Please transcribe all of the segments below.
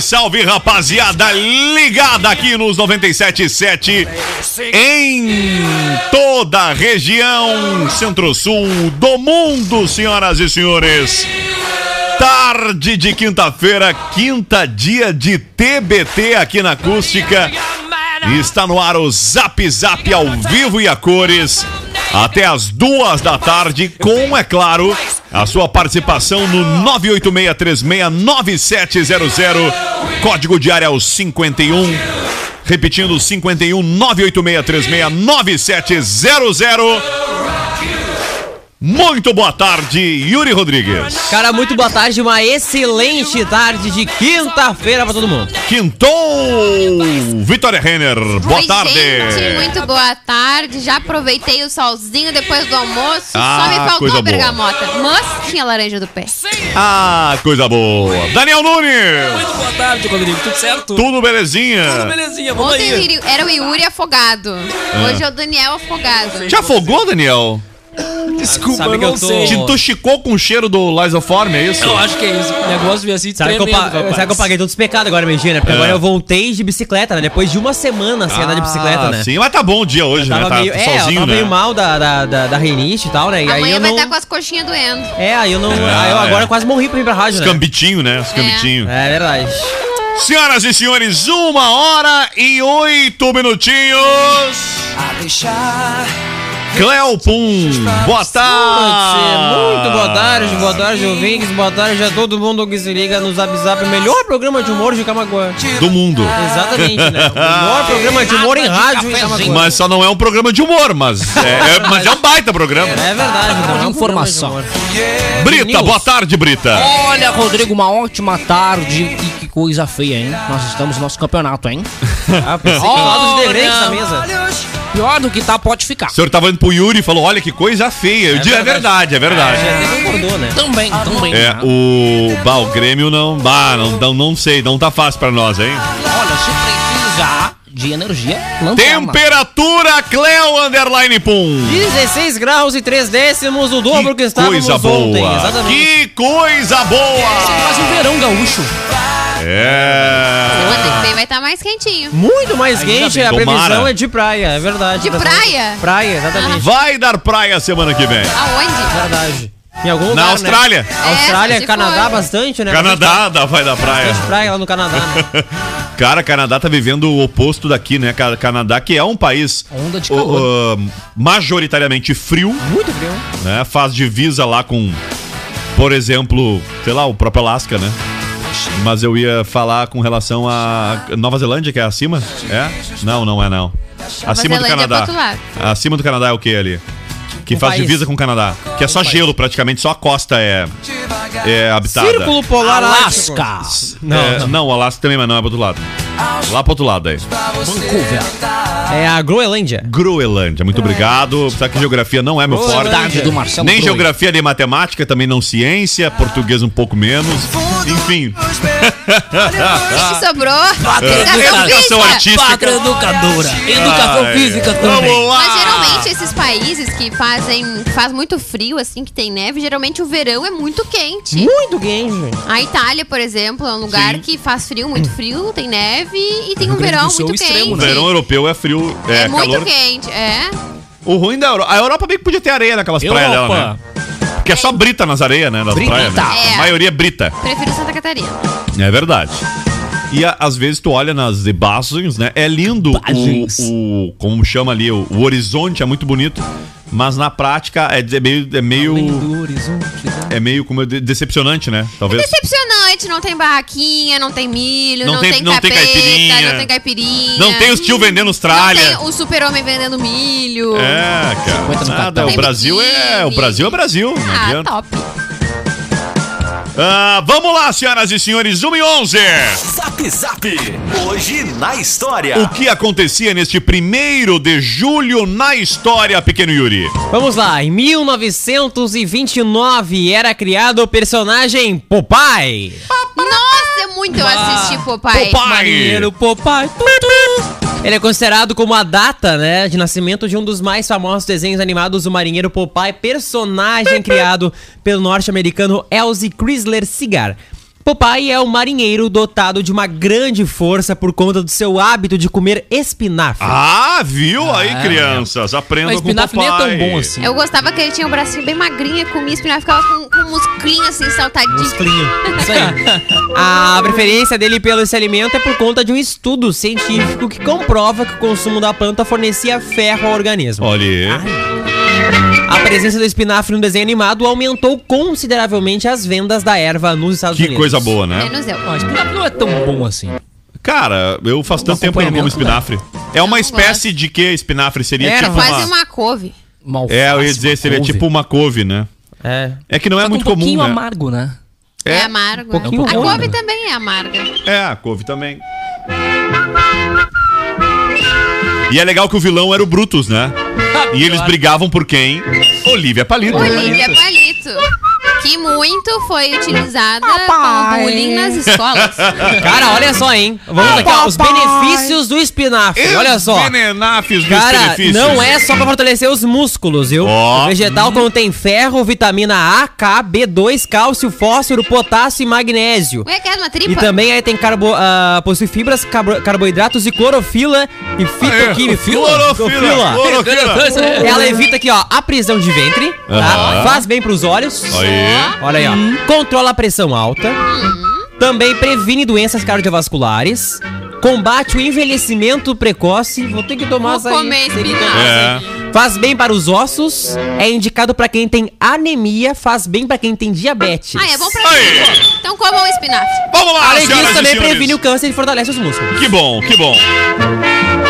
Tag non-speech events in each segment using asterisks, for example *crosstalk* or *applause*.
salve, rapaziada, ligada aqui nos 97.7 em toda a região centro-sul do mundo, senhoras e senhores. Tarde de quinta-feira, quinta dia de TBT aqui na Acústica. E está no ar o Zap Zap ao vivo e a cores. Até as duas da tarde, com, é claro, a sua participação no 986369700. Código de área é o 51. Repetindo, 51 986369700. Muito boa tarde, Yuri Rodrigues. Cara, muito boa tarde, uma excelente tarde de quinta-feira pra todo mundo. Quintou! Vitória Renner, boa Oi, tarde. gente, muito boa tarde. Já aproveitei o solzinho depois do almoço. Ah, só me faltou coisa a bergamota. Mas tinha laranja do pé. Ah, coisa boa. Daniel Nunes, Muito boa tarde, Rodrigo. Tudo certo? tudo belezinha? Tudo belezinha, vamos Ontem aí. era o Yuri afogado. Hoje é o Daniel afogado. Já afogou, Daniel? *laughs* Desculpa, Sabe eu que não eu tô- sei. Te intoxicou com o cheiro do Lysoform, é isso? Eu acho que é isso. O negócio veio assim Sabe que, eu, pa- rapaz. sabe que eu paguei todos os pecados agora, Medina? Porque É. agora eu voltei de bicicleta, né? Depois de uma semana sem andar de bicicleta, né? Ah, Sim, mas tá bom o dia hoje, né? Tava Tá meio, é, eu sozinho, tava né? meio mal da, da, da, da rinite e tal, né? E aí Amanhã eu vai não... estar com as coxinhas doendo. É, aí eu não... Ah, aí eu agora é. quase morri pra vir pra rádio, né? Escambitinho, né? Escambitinho. É verdade. Senhoras e senhores, uma hora e oito minutinhos. Cleopum, boa tarde. Muito boa tarde, boa tarde, ouvintes, boa tarde a todo mundo que se liga no Zap Zap, o melhor programa de humor de Camaguã. Do mundo. Exatamente, né? O melhor programa de humor em rádio em Camaguã. Mas só não é um programa de humor, mas é, é- mas é um baita programa. É verdade, não é um informação. de. Brita, boa tarde, Brita. Olha, Rodrigo, uma ótima tarde. E que coisa feia, hein? Nós estamos no nosso campeonato, hein? Ah, pensei que Olha. lá dos integrantes da mesa. Pior do que tá, pode ficar. O senhor tava indo pro Yuri e falou: olha que coisa feia. Eu digo, é verdade, é verdade. Até concordou, né? Também, também. É, né? o. Bah, o Grêmio não. Bah, não, não, não sei, não tá fácil pra nós, hein? Olha, se precisar de energia, lanterna. Temperatura Cleo Underline Pum. 16 graus e 3 décimos, o dobro que, estávamos coisa ontem. boa. Exatamente. Que coisa boa. Quase um verão gaúcho. É. Semana que vem vai estar mais quentinho. Muito mais quente, a Tomara. previsão é de praia, é verdade. De praia? Praia, exatamente. Vai dar praia semana que vem. Aonde? Verdade. Em algum lugar, Na Austrália. Né? Austrália, É, se Canadá, for. bastante, né? Canadá dá- vai dar praia. Bastante praia lá no Canadá, né? *laughs* Cara, Canadá tá vivendo o oposto daqui, né? Ca- Canadá, que é um país Onda de o- calor. o, majoritariamente frio, Muito frio. né? Faz divisa lá com, por exemplo, sei lá, o próprio Alasca, né? Mas eu ia falar com relação a Nova Zelândia, que é acima? É? Não, não é não. Acima do Zelândia é Canadá. lado. Acima do Canadá é o que ali? Que Um faz país. divisa com o Canadá. Que é só gelo, praticamente, só a costa é, é habitada. Círculo Polar. Alasca. É, não, o Alasca também, mas não é pro outro lado. Lá pro outro lado aí. Vancouver. É a Groenlândia. Groenlândia, muito obrigado. Sabe que geografia não é meu forte. Cidade do Marcelo Nem Groen. geografia nem matemática, também não ciência, português um pouco menos. Enfim. O que sobrou? Educação Educação física. artística. Pátria educadora. Educação Ai, física também. Vamos lá. Mas geralmente esses países que fazem faz muito frio, assim, que tem neve, geralmente o verão é muito quente. Muito quente, gente. A Itália, por exemplo, é um lugar Sim. que faz frio, muito frio, tem neve e tem um Rio Grande verão muito extremo, O quente. verão europeu é frio, é, É, muito calor. quente, é. O ruim da Europa. A Europa bem que podia ter areia naquelas praias dela, né? Europa. Porque é só brita nas areias, né? Das Brita. praias. Né? É. A maioria é brita. Prefiro Santa Catarina. É verdade. E a- às vezes tu olha nas imagens, né? É lindo o, o- como chama ali, o, o horizonte é muito bonito. Mas na prática é, é meio. É meio, Além do horizonte, é meio como de- decepcionante, né? Talvez. Decepcionante, não tem barraquinha, não tem milho, Não não, tem- tem, não tem capeta, caipirinha. não tem caipirinha. Não tem os tio vendendo os tralha. Não tem o super-homem vendendo milho. É, cara. 50 no Nada, o Tem Brasil é. O. Brasil é Brasil. Ah, top. Ah, vamos lá, senhoras e senhores, 1 e 11. Zap Zap. Hoje na história. O que acontecia neste primeiro de julho na história, pequeno Yuri? Vamos lá, em 1929 era criado o personagem Popeye. Nossa, muito eu assisti Popeye. Popeye. Marinheiro Popeye. Ele é considerado como a data, né, de nascimento de um dos mais famosos desenhos animados, o Marinheiro Popeye, personagem criado pelo norte-americano Elzie Chrysler Cigar. Popeye é um marinheiro dotado de uma grande força por conta do seu hábito de comer espinafre. Ah, viu aí, crianças? Aprendam com espinafre nem é tão bom assim. Eu gostava que ele tinha um bracinho bem magrinho, comia espinafre, ficava com, com um musclinho assim, saltadinho. Musclinho. Isso aí. *laughs* A preferência dele pelo esse alimento é por conta de um estudo científico que comprova que o consumo da planta fornecia ferro ao organismo. Olha aí. A presença do espinafre no desenho animado aumentou consideravelmente as vendas da erva nos Estados Que Unidos. coisa boa, né? Menos eu. Não, espinafre não é tão bom assim. Cara, eu faço tanto tempo que eu não como acompanhamento, espinafre. É uma não espécie de que espinafre? Seria Era tipo Quase uma... uma couve. Uma É, eu ia dizer, seria couve. tipo uma couve, né? É. É que não é Só que muito um pouquinho comum, né? amargo, né? É, É. amargo. pouquinho a ruim, couve né? também é amarga. É, a couve também. E é legal que o vilão era o Brutus, né? *laughs* E eles brigavam por quem? Olivia Palito. Olivia Palito. Que muito foi utilizada com bullying nas escolas. *laughs* Cara, olha só, hein? Vamos aqui, ó, os benefícios do espinafre. Olha só. Venenafes dos Cara, não é só pra fortalecer os músculos, viu? Ó. O vegetal contém ferro, vitamina A, K, B2, cálcio, fósforo, potássio e magnésio. Ué, quer uma E tripa? também aí tem carbo, ah, possui fibras, carbo- carboidratos e clorofila e fitoquímica. Clorofila. Clorofila. Ela evita aqui, ó, a prisão de ventre, tá? Faz bem pros olhos. Aí. Olha aí, ó. Controla a pressão alta. Também previne doenças cardiovasculares. Combate o envelhecimento precoce. Vou ter que tomar Vou açaí. comer Tem que espinafre. É. Faz bem para os ossos. É indicado para quem tem anemia. Faz bem para quem tem diabetes. Ah, é bom pra Aí. mim. Então comam o espinafre. Vamos lá, Além senhoras disso, e também senhores. previne o câncer e fortalece os músculos. Que bom, que bom.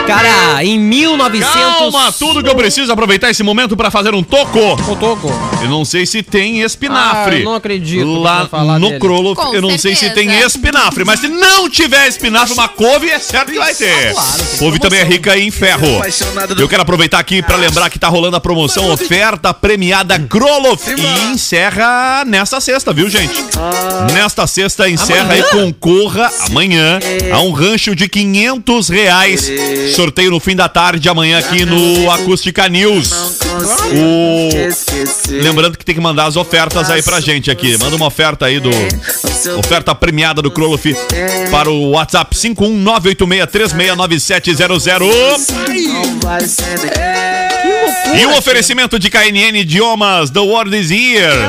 Cara, em 1900... Calma, tudo que eu preciso é aproveitar esse momento pra fazer um toco. Ô, Toco. Eu não sei se tem espinafre. Ah, eu não acredito que Lá falar no dele. Crolo, Com eu não sei se certeza. tem espinafre, mas se não tiver espinafre, uma couve é certo que vai ter. couve também é rica em ferro. Eu quero aproveitar aqui pra lembrar que tá rolando a promoção oferta premiada Kroloff e encerra nesta sexta, viu, gente? Nesta sexta encerra e concorra amanhã a um rancho de 500 reais. Sorteio no fim da tarde amanhã aqui no Acústica News. O... Lembrando que tem que mandar as ofertas aí pra gente aqui. Manda uma oferta aí do. Oferta premiada do Kroloff para o WhatsApp 51986369700. E o oferecimento de KNN Idiomas, The World is Here.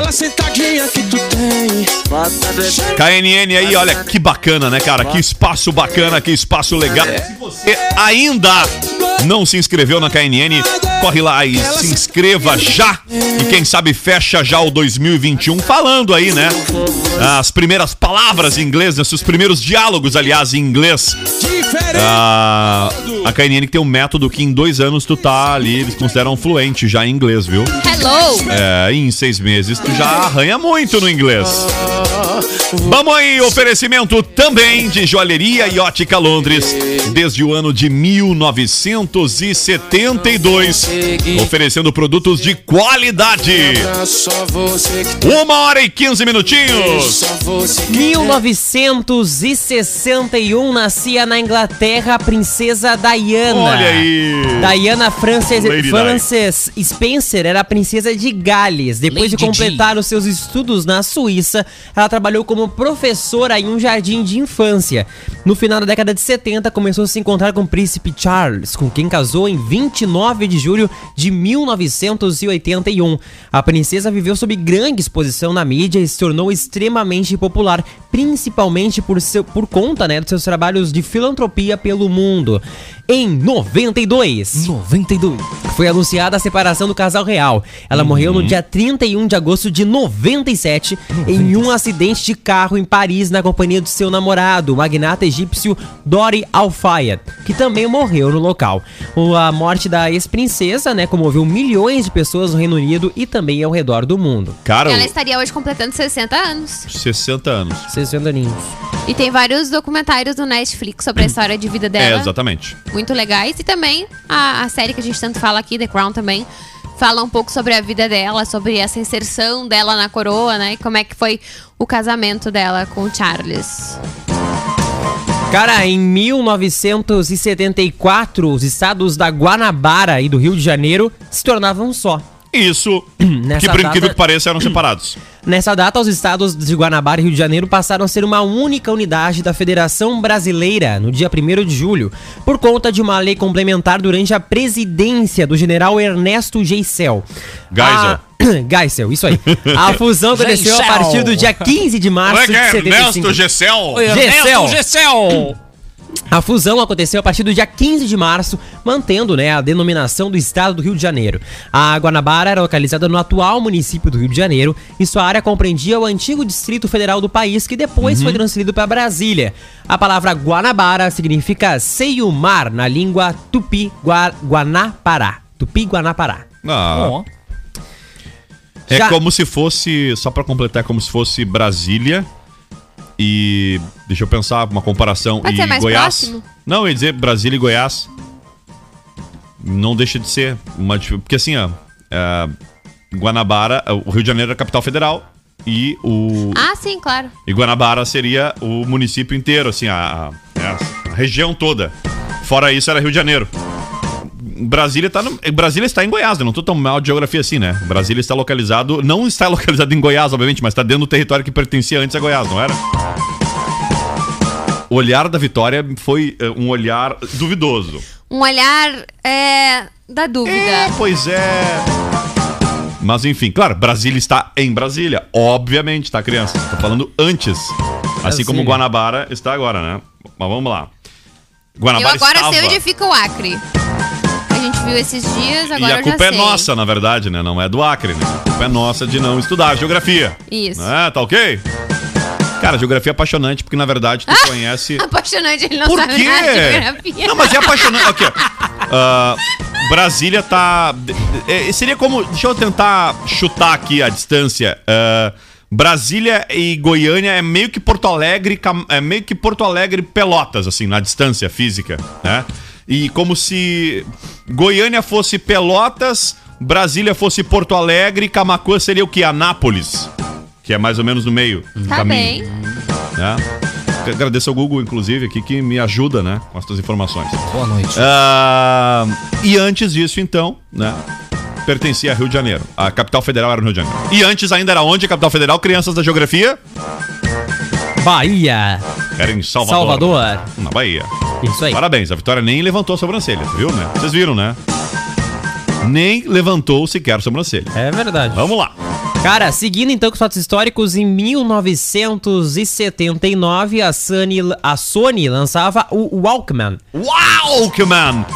KNN aí, olha que bacana, né, cara? Que espaço bacana, que espaço legal. Se você ainda não se inscreveu na KNN, corre lá e se inscreva já. E quem sabe fecha já o 2021 falando aí, né? As primeiras palavras em inglês, né? os primeiros diálogos, aliás, em inglês. Ah, a KNN que tem um método que em dois anos tu tá ali, eles consideram fluente já em inglês, viu? Hello. É, em seis meses tu já arranha muito no inglês. Vamos aí, oferecimento também de joalheria e ótica Londres, desde o ano de 1972, oferecendo produtos de qualidade. Uma hora e 15 minutinhos. 1961 nascia na Inglaterra a princesa Diana. Olha aí. Diana Frances, Frances Spencer era a princesa de Gales. Depois Lady de completar os seus estudos na Suíça, ela trabalhou como professora em um jardim de infância. No final da década de 70, começou a se encontrar com o príncipe Charles, com quem casou em 29 de julho de 1981. A princesa viveu sob grande exposição na mídia e se tornou extremamente popular, principalmente por, seu, por conta né, dos seus trabalhos de filantropia pelo mundo. Em 92. 92. Foi anunciada a separação do casal real. Ela morreu no dia 31 de agosto de 97 em um acidente de carro em Paris na companhia do seu namorado, o magnata egípcio Dori Al-Fayed, que também morreu no local. A morte da ex-princesa, né, comoveu milhões de pessoas no Reino Unido e também ao redor do mundo. Cara, Ela estaria hoje completando 60 anos. 60 anos. 60 aninhos. E tem vários documentários no Netflix sobre a história de vida É, dela. exatamente. muito legais. E também a, a série que a gente tanto fala aqui, The Crown, também fala um pouco sobre a vida dela, sobre essa inserção dela na coroa, né? E como é que foi o casamento dela com o Charles. Cara, em 1974, os estados da Guanabara e do Rio de Janeiro se tornavam só. Isso, *clears throat* Nessa que por incrível data- que pareça, eram separados. *clears throat* Nessa data, os estados de Guanabara e Rio de Janeiro passaram a ser uma única unidade da Federação Brasileira no dia 1 de julho, por conta de uma lei complementar durante a presidência do general Ernesto Geisel. Geisel. A... *clears throat* Geisel, isso aí. A fusão *laughs* aconteceu a Geisel. partir do dia 15 de março Como é que é? de 75. Ernesto Gessel? Gessel. Gessel. A fusão aconteceu a partir do dia 15 de março, mantendo né, a denominação do estado do Rio de Janeiro. A Guanabara era localizada no atual município do Rio de Janeiro e sua área compreendia o antigo Distrito Federal do país, que depois foi transferido para Brasília. A palavra Guanabara significa seio-mar na língua tupi-guanapará. Tupi-guanapará. Ah, é Já- como se fosse, só pra completar, como se fosse Brasília e. Deixa eu pensar, uma comparação. Pode e Goiás. próximo? Não, eu ia dizer Brasília e Goiás. Não deixa de ser uma. Porque assim, ó. é, Guanabara, o Rio de Janeiro é a capital federal e o. Ah, sim, claro. E Guanabara seria o município inteiro, assim, a, a- a região toda. Fora isso, era Rio de Janeiro. Brasília, tá no- Brasília está em Goiás, né? não tô tão mal de geografia assim, né? Brasília está localizado, não está *laughs* localizado em Goiás, obviamente, mas está dentro do território que pertencia antes a Goiás, não era? O olhar da Vitória foi eh, um olhar duvidoso. Um olhar é, da dúvida. É, pois é. Mas enfim, claro, Brasília está em Brasília, obviamente, tá, criança? Tô falando antes. Assim Brasília. como Guanabara está agora, né? Mas vamos lá. Eu Guanabara agora estava. sei onde fica o Acre. A gente viu esses dias, agora e a eu culpa já é sei. nossa, na verdade, né? Não é do Acre, né? A culpa é nossa de não estudar geografia. Isso. É, tá ok? Cara, geografia é apaixonante porque, na verdade, tu conhece. *laughs* Apaixonante, ele não Por sabe quê? nada de geografia. Não, mas é apaixonante. Aqui, ó. Ah, Brasília tá. é, seria como. Deixa eu tentar chutar aqui a distância. Ah, Brasília e Goiânia é meio que Porto Alegre, é meio que Porto Alegre Pelotas, assim, na distância física, né? E como se Goiânia fosse Pelotas, Brasília fosse Porto Alegre, Camacuã seria o que? Anápolis, que é mais ou menos no meio do Tá caminho bem. né? Agradeço ao Google, inclusive, aqui, que me ajuda, né? Com essas informações. Boa noite. Ah, e antes disso, então, né? Pertencia a Rio de Janeiro. A capital federal era no Rio de Janeiro. E antes ainda era onde a capital federal? Crianças da geografia? Bahia. Era em Salvador. Salvador. Na Bahia. Isso aí. Parabéns, a Vitória nem levantou a sobrancelha, viu, né? Vocês viram, né? Nem levantou sequer a sobrancelha. É verdade. Vamos lá. Cara, seguindo então com os fatos históricos, em 1979 a Sony, a Sony lançava o Walkman. Walkman!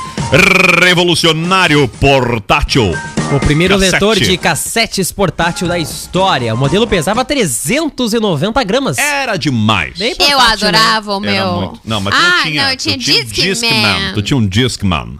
Revolucionário portátil. O primeiro Cassete. leitor de cassetes portátil da história. O modelo pesava 390 gramas. Era demais. Bem Eu portátil, né? adorava o Era meu. muito- Não, mas tu ah, não tinha. não, eu tinha tu tinha Discman. Tu tinha um Discman.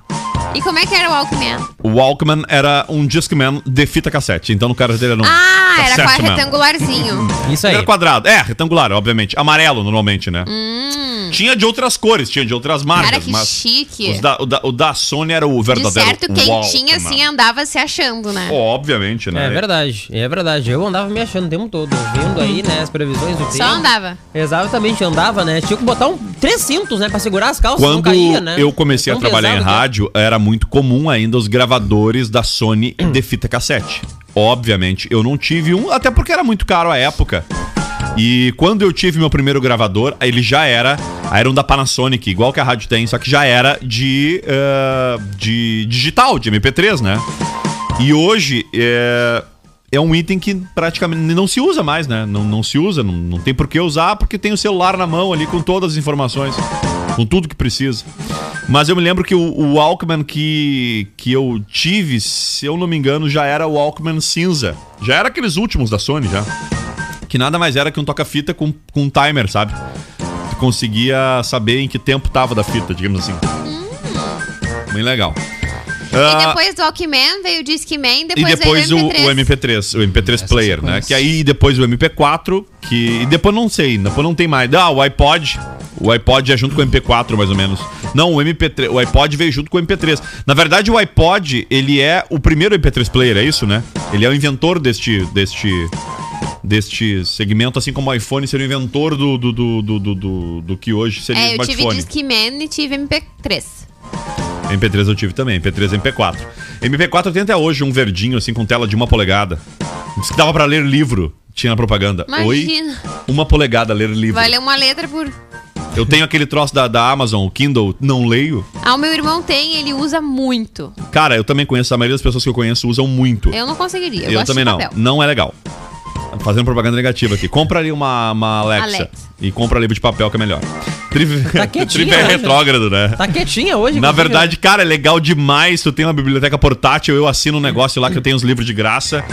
E como é que era o Walkman? O Walkman era um Discman de fita cassete. Então no caso dele era um. Ah, era quase retangularzinho. Isso aí. Era quadrado. É, retangular, obviamente. Amarelo, normalmente, né? Hum, Tinha de outras cores, tinha de outras marcas. cara, que mas chique. os da- o, da, o da Sony era o De verdadeiro certo, quem Walkman. tinha assim andava se achando, né? Obviamente, né? É verdade, é verdade. Eu andava me achando o tempo todo, vendo aí, né, as previsões do tempo. Só andava. Exatamente, andava, né? Tinha que botar um três cintos, né, pra segurar as calças, não Quando caía, né? eu comecei a Tão trabalhar em pesado que é. rádio, era muito comum ainda os gravadores da Sony de fita cassete. Obviamente, eu não tive um, até porque era muito caro à época. E quando eu tive meu primeiro gravador, ele já era. Era um da Panasonic, igual que a rádio tem, só que já era de, eh, de digital, de MP3, né? E hoje é, é um item que praticamente não se usa mais, né? Não, não se usa, não, não tem por que usar, porque tem o celular na mão ali com todas as informações. com tudo que precisa. Mas eu me lembro que o, o Walkman que, que eu tive, se eu não me engano, já era o Walkman cinza. Já era aqueles últimos da Sony já. Que nada mais era que um toca-fita com, com um timer, sabe? Tu conseguia saber em que tempo tava da fita, digamos assim. Bem legal. E Ah, depois do Walkman veio o Discman, e depois, depois o, veio o MP3. o MP3, o MP3 Player, né? Que aí depois o MP4, que. E depois não sei, depois não tem mais. Ah, o iPod. O iPod é junto com o MP4, mais ou menos. Não, o MP3. O iPod veio junto com o MP3. Na verdade, o iPod, ele é o primeiro MP3 Player, é isso, né? Ele é o inventor deste. deste deste segmento, assim como o iPhone seria o inventor do, do, do, do, do, do- que hoje seria o É, eu tive smartphone. Discman e tive MP3. MP3 eu tive também, MP3 e MP4. MP4 tem até hoje um verdinho, assim, com tela de uma polegada. Diz que dava pra ler livro, tinha na propaganda. Oi? Imagina. Uma polegada ler livro. Vai ler uma letra por. Eu tenho aquele troço da, da Amazon, o Kindle, não leio. Ah, o meu irmão tem, ele usa muito. Cara, eu também conheço, a maioria das pessoas que eu conheço usam muito. Eu não conseguiria. Eu, Eu também não. Não é legal. Fazendo propaganda negativa aqui. Compra ali uma, uma Alexa, Alexa. e compra livro de papel que é melhor. Triv... Tá quietinha *laughs* é né? retrógrado, né? Tá quietinha hoje. Na inclusive, verdade, cara, é legal demais. Tu tem uma biblioteca portátil, eu assino um negócio lá que eu tenho os livros de graça,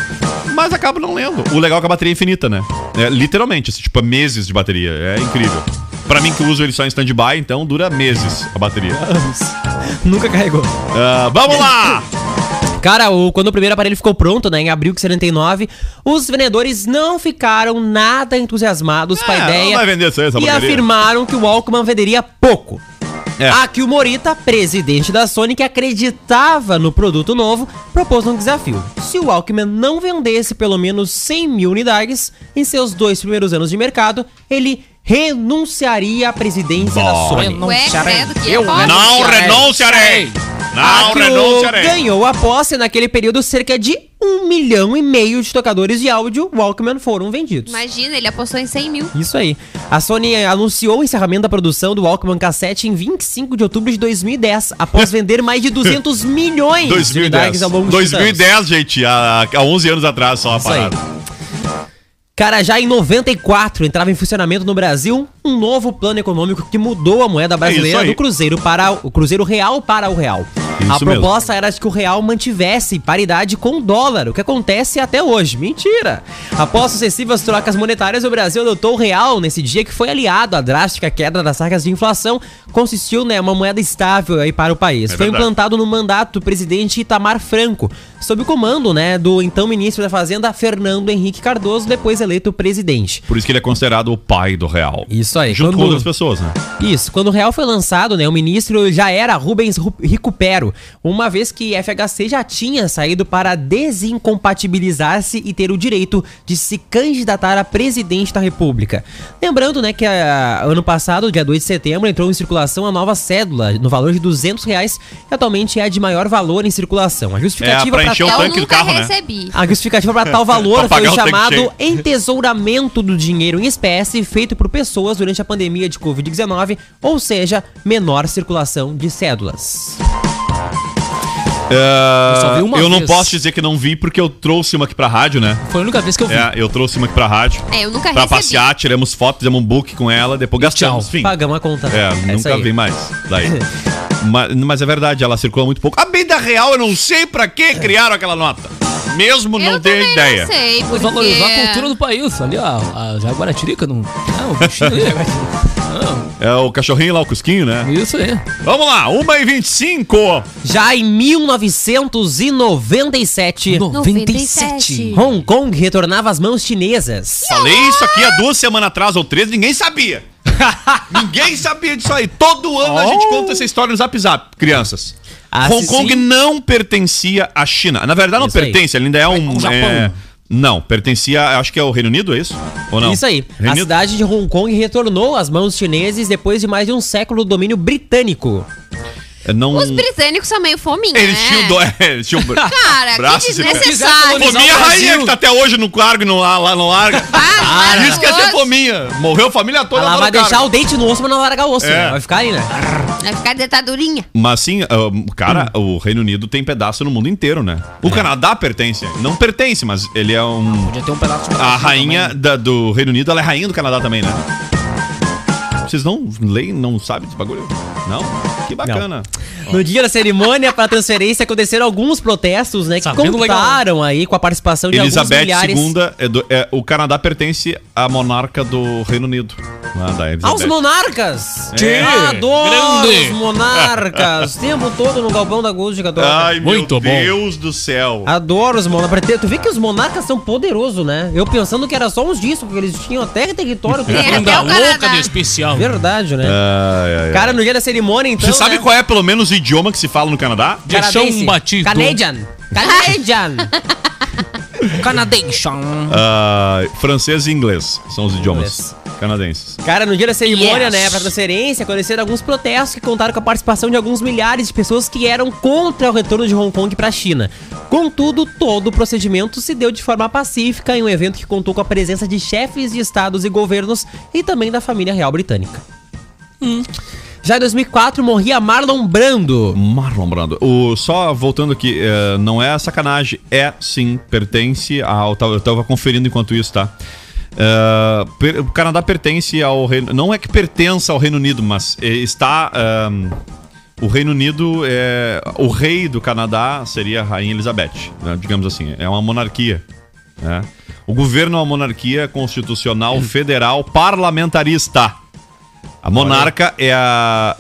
mas acabo não lendo. O legal é que a bateria é infinita, né? É, literalmente, assim, tipo, é meses de bateria. É incrível. Pra mim que uso ele só em stand-by, então dura meses a bateria. Nunca carregou. Ah, vamos lá! Cara, o, quando o primeiro aparelho ficou pronto, né, em abril de 79, os vendedores não ficaram nada entusiasmados com a É, ideia vai vender essa- essa e afirmaram que o Walkman venderia pouco. É. Akio Morita, presidente da Sony, que acreditava no produto novo, propôs um desafio. Se o Walkman não vendesse pelo menos 100 mil unidades em seus dois primeiros anos de mercado, ele renunciaria à presidência da Bom. Sony. Não Ué, serei. credo, que Eu? Não renunciarei! Não renunciarei! ganhou a posse naquele período cerca de um milhão e meio de tocadores de áudio Walkman foram vendidos. Imagina, ele apostou em 100 mil. Isso aí. A Sony anunciou o encerramento da produção do Walkman cassete em 25 de outubro de 2010, após vender mais de 200 *laughs* milhões de 2010. unidades ao longo de 2010, gente, há, há 11 anos atrás só a Isso aí. Cara, já em 94 entrava em funcionamento no Brasil um novo plano econômico que mudou a moeda É brasileira aí. do cruzeiro para o cruzeiro real para o real. a Isso mesmo. proposta era de que o real mantivesse paridade com o dólar, o que acontece até hoje. Mentira! Após sucessivas trocas monetárias, o Brasil adotou o real nesse dia que foi aliado à drástica queda das taxas de inflação, consistiu né, uma moeda estável aí para o país. É foi verdade. implantado no mandato do presidente Itamar Franco, sob o comando né, do então ministro da Fazenda Fernando Henrique Cardoso, depois eleito presidente. Por isso que ele é considerado o pai do real. Isso aí. Junto quando- com outras pessoas, né? Isso, quando o real foi lançado, né, o ministro já era Rubens Ru- Recupero, uma vez que FHC já tinha saído para desincompatibilizar-se e ter o direito de se candidatar a presidente da república. Lembrando, né, que ah, ano passado, dia 2 de setembro, entrou em circulação a nova cédula no valor de 200 reais, que atualmente é a de maior valor em circulação. A justificativa É, pra encher o tanque do nunca carro, né? recebi. a justificativa para tal valor *laughs* foi o o chamado cheio. entesouramento do dinheiro em espécie feito por pessoas durante a pandemia de Covid-19, ou seja, menor circulação de cédulas. É, só vi uma eu não vez. posso dizer que não vi porque eu trouxe uma aqui pra rádio, né? Foi a única vez que eu vi. É, eu trouxe uma aqui pra rádio. É, eu nunca Pra recebi. passear, tiramos foto, fizemos um book com ela, depois gastamos. Fim. Pagamos a conta. É, isso nunca aí. vi mais. Daí. *laughs* mas, mas é verdade, ela circula muito pouco. A bem da real, eu não sei pra que criaram aquela nota. Mesmo não eu tenho também ideia. não sei, porque... valorizar a cultura do país. Ali, ó, a Jaguaratirica não. Ah, o bichinho ali, Jaguaratirica. É o cachorrinho lá, o Cusquinho, né? Isso aí. Vamos lá, 1h25. Já em 1997, 97. Hong Kong retornava às mãos chinesas. Falei isso aqui há duas semanas atrás ou três, ninguém sabia. *laughs* ninguém sabia disso aí. Todo ano a gente conta essa história no Zap Zap, crianças. Ah, Hong Kong sim. não pertencia à China. Na verdade, não Isso aí. pertence, ele ainda é um. é, não, pertencia, acho que é o Reino Unido, é isso? Ou não? Isso aí. Reino A cidade de Hong Kong retornou às mãos chineses depois de mais de um século do domínio britânico. É, não... Os britânicos são meio fominha, Eles né? tinham. Do... é, eles tinham... Cara, braços que desnecessário. Fominha o rainha Brasil. que tá até hoje no cargo e não, lá, lá não larga. Para, Isso que é ter fominha. Morreu a família toda Ela lá vai deixar o dente no osso, mas não vai largar o osso. É. né? Vai ficar ali, né? Vai ficar detadurinha. Mas sim, ah, cara, o Reino Unido tem pedaço no mundo inteiro, né? O Canadá pertence. Não pertence, mas ele é um. Podia ter um pedaço de A rainha da- do Reino Unido, ela é rainha do Canadá também, né? Vocês não leem, não sabem desse bagulho? Não? Que bacana. No dia da cerimônia para transferência aconteceram alguns protestos, né? Que Sabendo contaram aí com a participação de Elizabeth alguns milhares. II, é do- é, o Canadá pertence à monarca do Reino Unido. Ah, da Elizabeth. Aos monarcas! É. Adoro Grande. os *laughs* monarcas! O tempo todo no galpão da Gústica. adoro. Ai, Muito meu bom. Deus do céu. Adoro os monarcas. Tu vê que os monarcas são poderosos, né? Eu pensando que era só uns disso, porque eles tinham até território. Tem até *laughs* louca de especial. Verdade, né? Ai, ai, ai. Cara, no dia da cerimônia, então. Você sabe né? qual é pelo menos o idioma que se fala no Canadá? Canadense. um batido. Canadian. Canadian. *laughs* Canadation. Ah, francês e inglês são os idiomas Inglês. canadenses. Cara, no dia da cerimônia, Yes. né, pra transferência, aconteceram alguns protestos que contaram com a participação de alguns milhares de pessoas que eram contra o retorno de Hong Kong pra China. Contudo, todo o procedimento se deu de forma pacífica em um evento que contou com a presença de chefes de estados e governos e também da família real britânica. Já em 2004, morria Marlon Brando. Marlon Brando. O, só voltando aqui, é, não é sacanagem, é sim, pertence ao. Eu tava, conferindo enquanto isso, tá? É, per- o Canadá pertence ao Reino. Não é que pertença ao Reino Unido, mas é, está. o Reino Unido é. O rei do Canadá seria a Rainha Elizabeth, né, digamos assim. É uma monarquia. né? O governo é uma monarquia constitucional, federal, parlamentarista. A monarca é a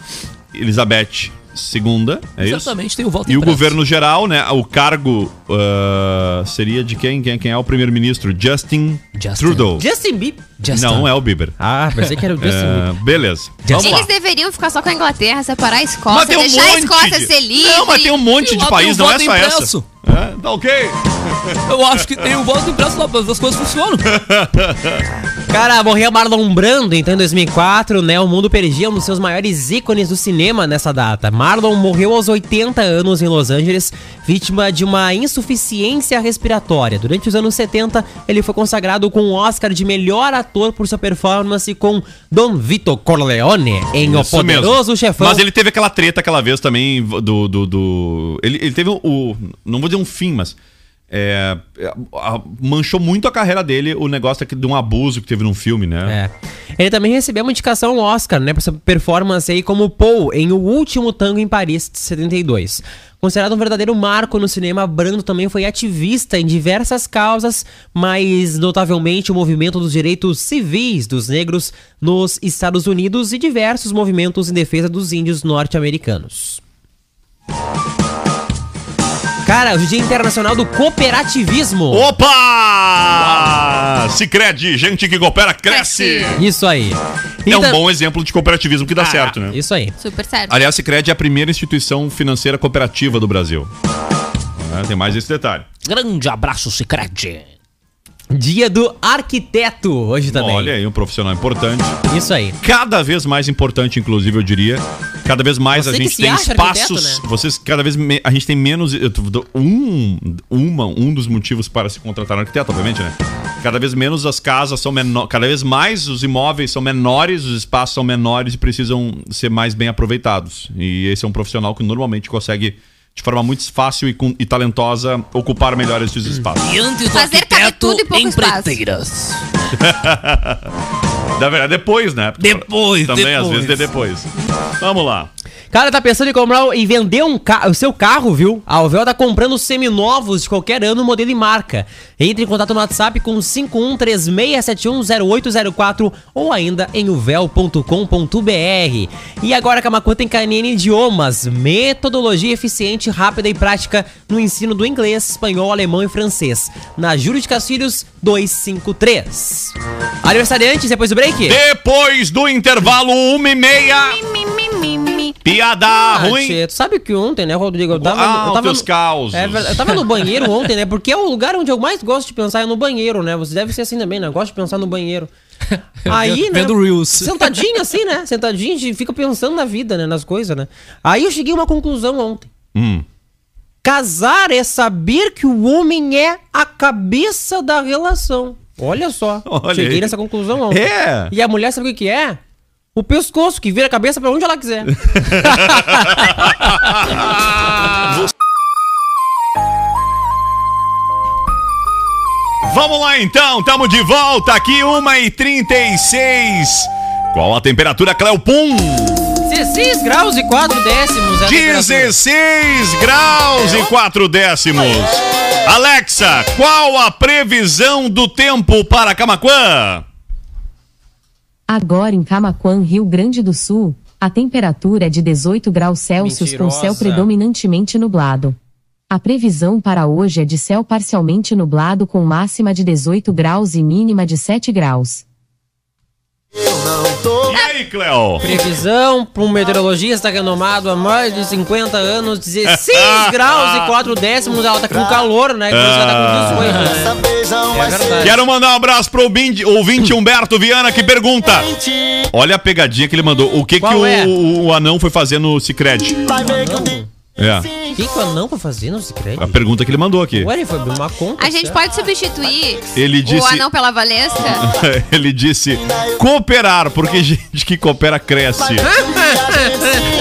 Elizabeth II, é isso? Exatamente, tem o voto E o impresso. governo geral, né? O cargo ah, seria de quem? quem? Quem é o primeiro-ministro? Justin, Justin. Trudeau. Justin Bieber. Justin. Não, é o Bieber. Ah, pensei que era o Justin Bieber. beleza. Vamos lá. Eles deveriam ficar só com a Inglaterra, separar a Mas Escócia, tem um deixar a Escócia de... ser livre. Não, mas tem um monte E de país, não é só essa. impresso. É, tá ok. *laughs* Eu acho que tem o voto impresso lá, as coisas funcionam. *laughs* Cara, morreu Marlon Brando, então, em 2004, né? O mundo perdia um dos seus maiores ícones do cinema nessa data. Marlon morreu aos 80 anos em Los Angeles, vítima de uma insuficiência respiratória. Durante os anos 70, ele foi consagrado com o Oscar de melhor ator por sua performance com Don Vito Corleone em O Isso Poderoso mesmo. Chefão. Mas ele teve aquela treta aquela vez também do. do, do- Ele, ele teve o. Não vou dizer um fim, mas. É, manchou muito a carreira dele o negócio de um abuso que teve num filme, né? É. Ele também recebeu uma indicação Oscar, né, por sua performance aí como Paul em O Último Tango em Paris, de 72. Considerado um verdadeiro marco no cinema, Brando também foi ativista em diversas causas, mas notavelmente o movimento dos direitos civis dos negros nos Estados Unidos e diversos movimentos em defesa dos índios norte-americanos. Cara, o Dia Internacional do Cooperativismo. Opa! Sicredi, gente que coopera, cresce! Isso aí. É um Então- bom exemplo de cooperativismo que dá certo, né? Isso aí. Super certo. Aliás, Sicredi é a primeira instituição financeira cooperativa do Brasil. É, tem mais esse detalhe. Grande abraço, Cicred. Dia do arquiteto hoje também. Olha aí, um profissional importante. Isso aí. Cada vez mais importante, inclusive, eu diria. Cada vez mais Você a gente tem espaços. né? Vocês, cada vez me- a gente tem menos. Um, uma, um dos motivos para se contratar um arquiteto, obviamente, né? Cada vez menos as casas são menores. Cada vez mais os imóveis são menores, os espaços são menores e precisam ser mais bem aproveitados. E esse é um profissional que normalmente consegue, de forma muito fácil e, com- e talentosa, ocupar melhor esses espaços. Diante do Fazer caber tudo em pouco espaço. *laughs* Na verdade, depois, né? Depois, Também, às depois. vezes, é depois. Vamos lá. Cara, tá pensando em comprar e vender um ca- o seu carro, viu? A Alvel tá comprando seminovos de qualquer ano, modelo e marca. Entre em contato no WhatsApp com 5136710804 ou ainda em uvel.com.br. E agora a Camacuã tem KNN Idiomas, metodologia eficiente, rápida e prática no ensino do inglês, espanhol, alemão e francês. Na Júlio de Castilhos 253. Aniversariantes depois do break? Depois do intervalo, uma e meia. Piada Ah, ruim. tchê, tu sabe que ontem, né, Rodrigo? Eu tava, Ah, eu tava teus no- causos. É eu tava no banheiro *laughs* ontem, né? Porque é o lugar onde eu mais gosto de pensar é no banheiro, né? Você deve ser assim também, né? Eu gosto de pensar no banheiro. *laughs* Aí, né? Vendo Reels. Sentadinho assim, né? Sentadinho, a gente fica pensando na vida, né? Nas coisas, né? Aí eu cheguei a uma conclusão ontem. Hum. Casar é saber que o homem é a cabeça da relação. Olha só. *laughs* Olha cheguei aí. nessa conclusão ontem. É. E a mulher sabe o que que é? O pescoço, que vira a cabeça pra onde ela quiser. *laughs* Vamos lá então, tamo de volta aqui, 1h36. Qual a temperatura, Cleopum? 16 graus e 4 décimos. é a temperatura. 16 graus e 4 décimos. Alexa, qual a previsão do tempo para Camaquã? Agora em Camaquã, Rio Grande do Sul, a temperatura é de 18 graus Celsius com céu Mentirosa. predominantemente nublado. A previsão para hoje é de céu parcialmente nublado com máxima de 18 graus e mínima de 7 graus. E aí, Cleo? Previsão para um meteorologista renomado há mais de 50 anos, 16 *laughs* graus e 4 décimos. Ela tá com calor, né? Que ela tá com 18, né? É verdade. Quero mandar um abraço pro ouvinte, ouvinte Humberto Viana que pergunta: Olha a pegadinha que ele mandou. O que, que Qual é? o, o anão foi fazer no Cicred? É, O que, que o anão foi fazer no Secret? a pergunta que ele mandou aqui. Ué, ele foi abrir uma conta. A gente certo? pode substituir Ele o disse. anão pela Valesca? *laughs* ele disse cooperar, porque *laughs* gente que coopera cresce. *laughs*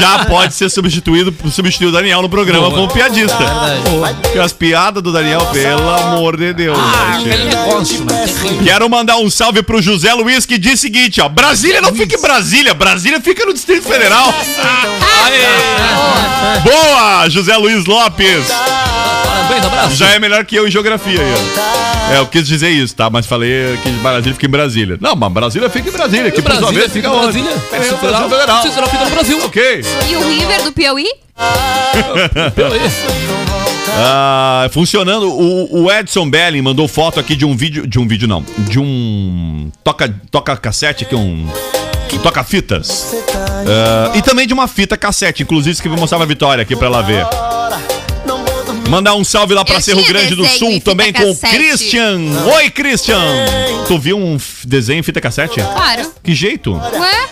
Já pode ser substituído, substituir o Daniel no programa como piadista. Porque as piadas do Daniel, pelo amor de Deus. Ah, né? Quero mandar um salve pro José Luiz que diz o seguinte, ó. Brasília não fica em Brasília, Brasília fica no Distrito Federal. Boa, José Luiz Lopes. Parabéns, abraço. Já é melhor que eu em geografia aí, ó. É, eu quis dizer isso, tá? Mas falei que Brasília fica em Brasília. Não, mas Brasília fica em Brasília. Que por sua Brasília vez fica em onde? Brasília. É, no Brasil federal. Federal. Fica no Brasil. Ok. E o River do Piauí? *laughs* Ah, funcionando. O, o Edson Belling mandou foto aqui de um vídeo. De um vídeo, não. De um. Toca, toca cassete aqui, um. um Toca-fitas. Ah, e também de uma fita cassete, inclusive, que vou mostrar pra Vitória aqui pra ela ver. Mandar um salve lá pra Eu Cerro Grande do Sul também com o. Christian. Oi, Christian! Tu viu um desenho em fita cassete? Claro. Que jeito? Ué?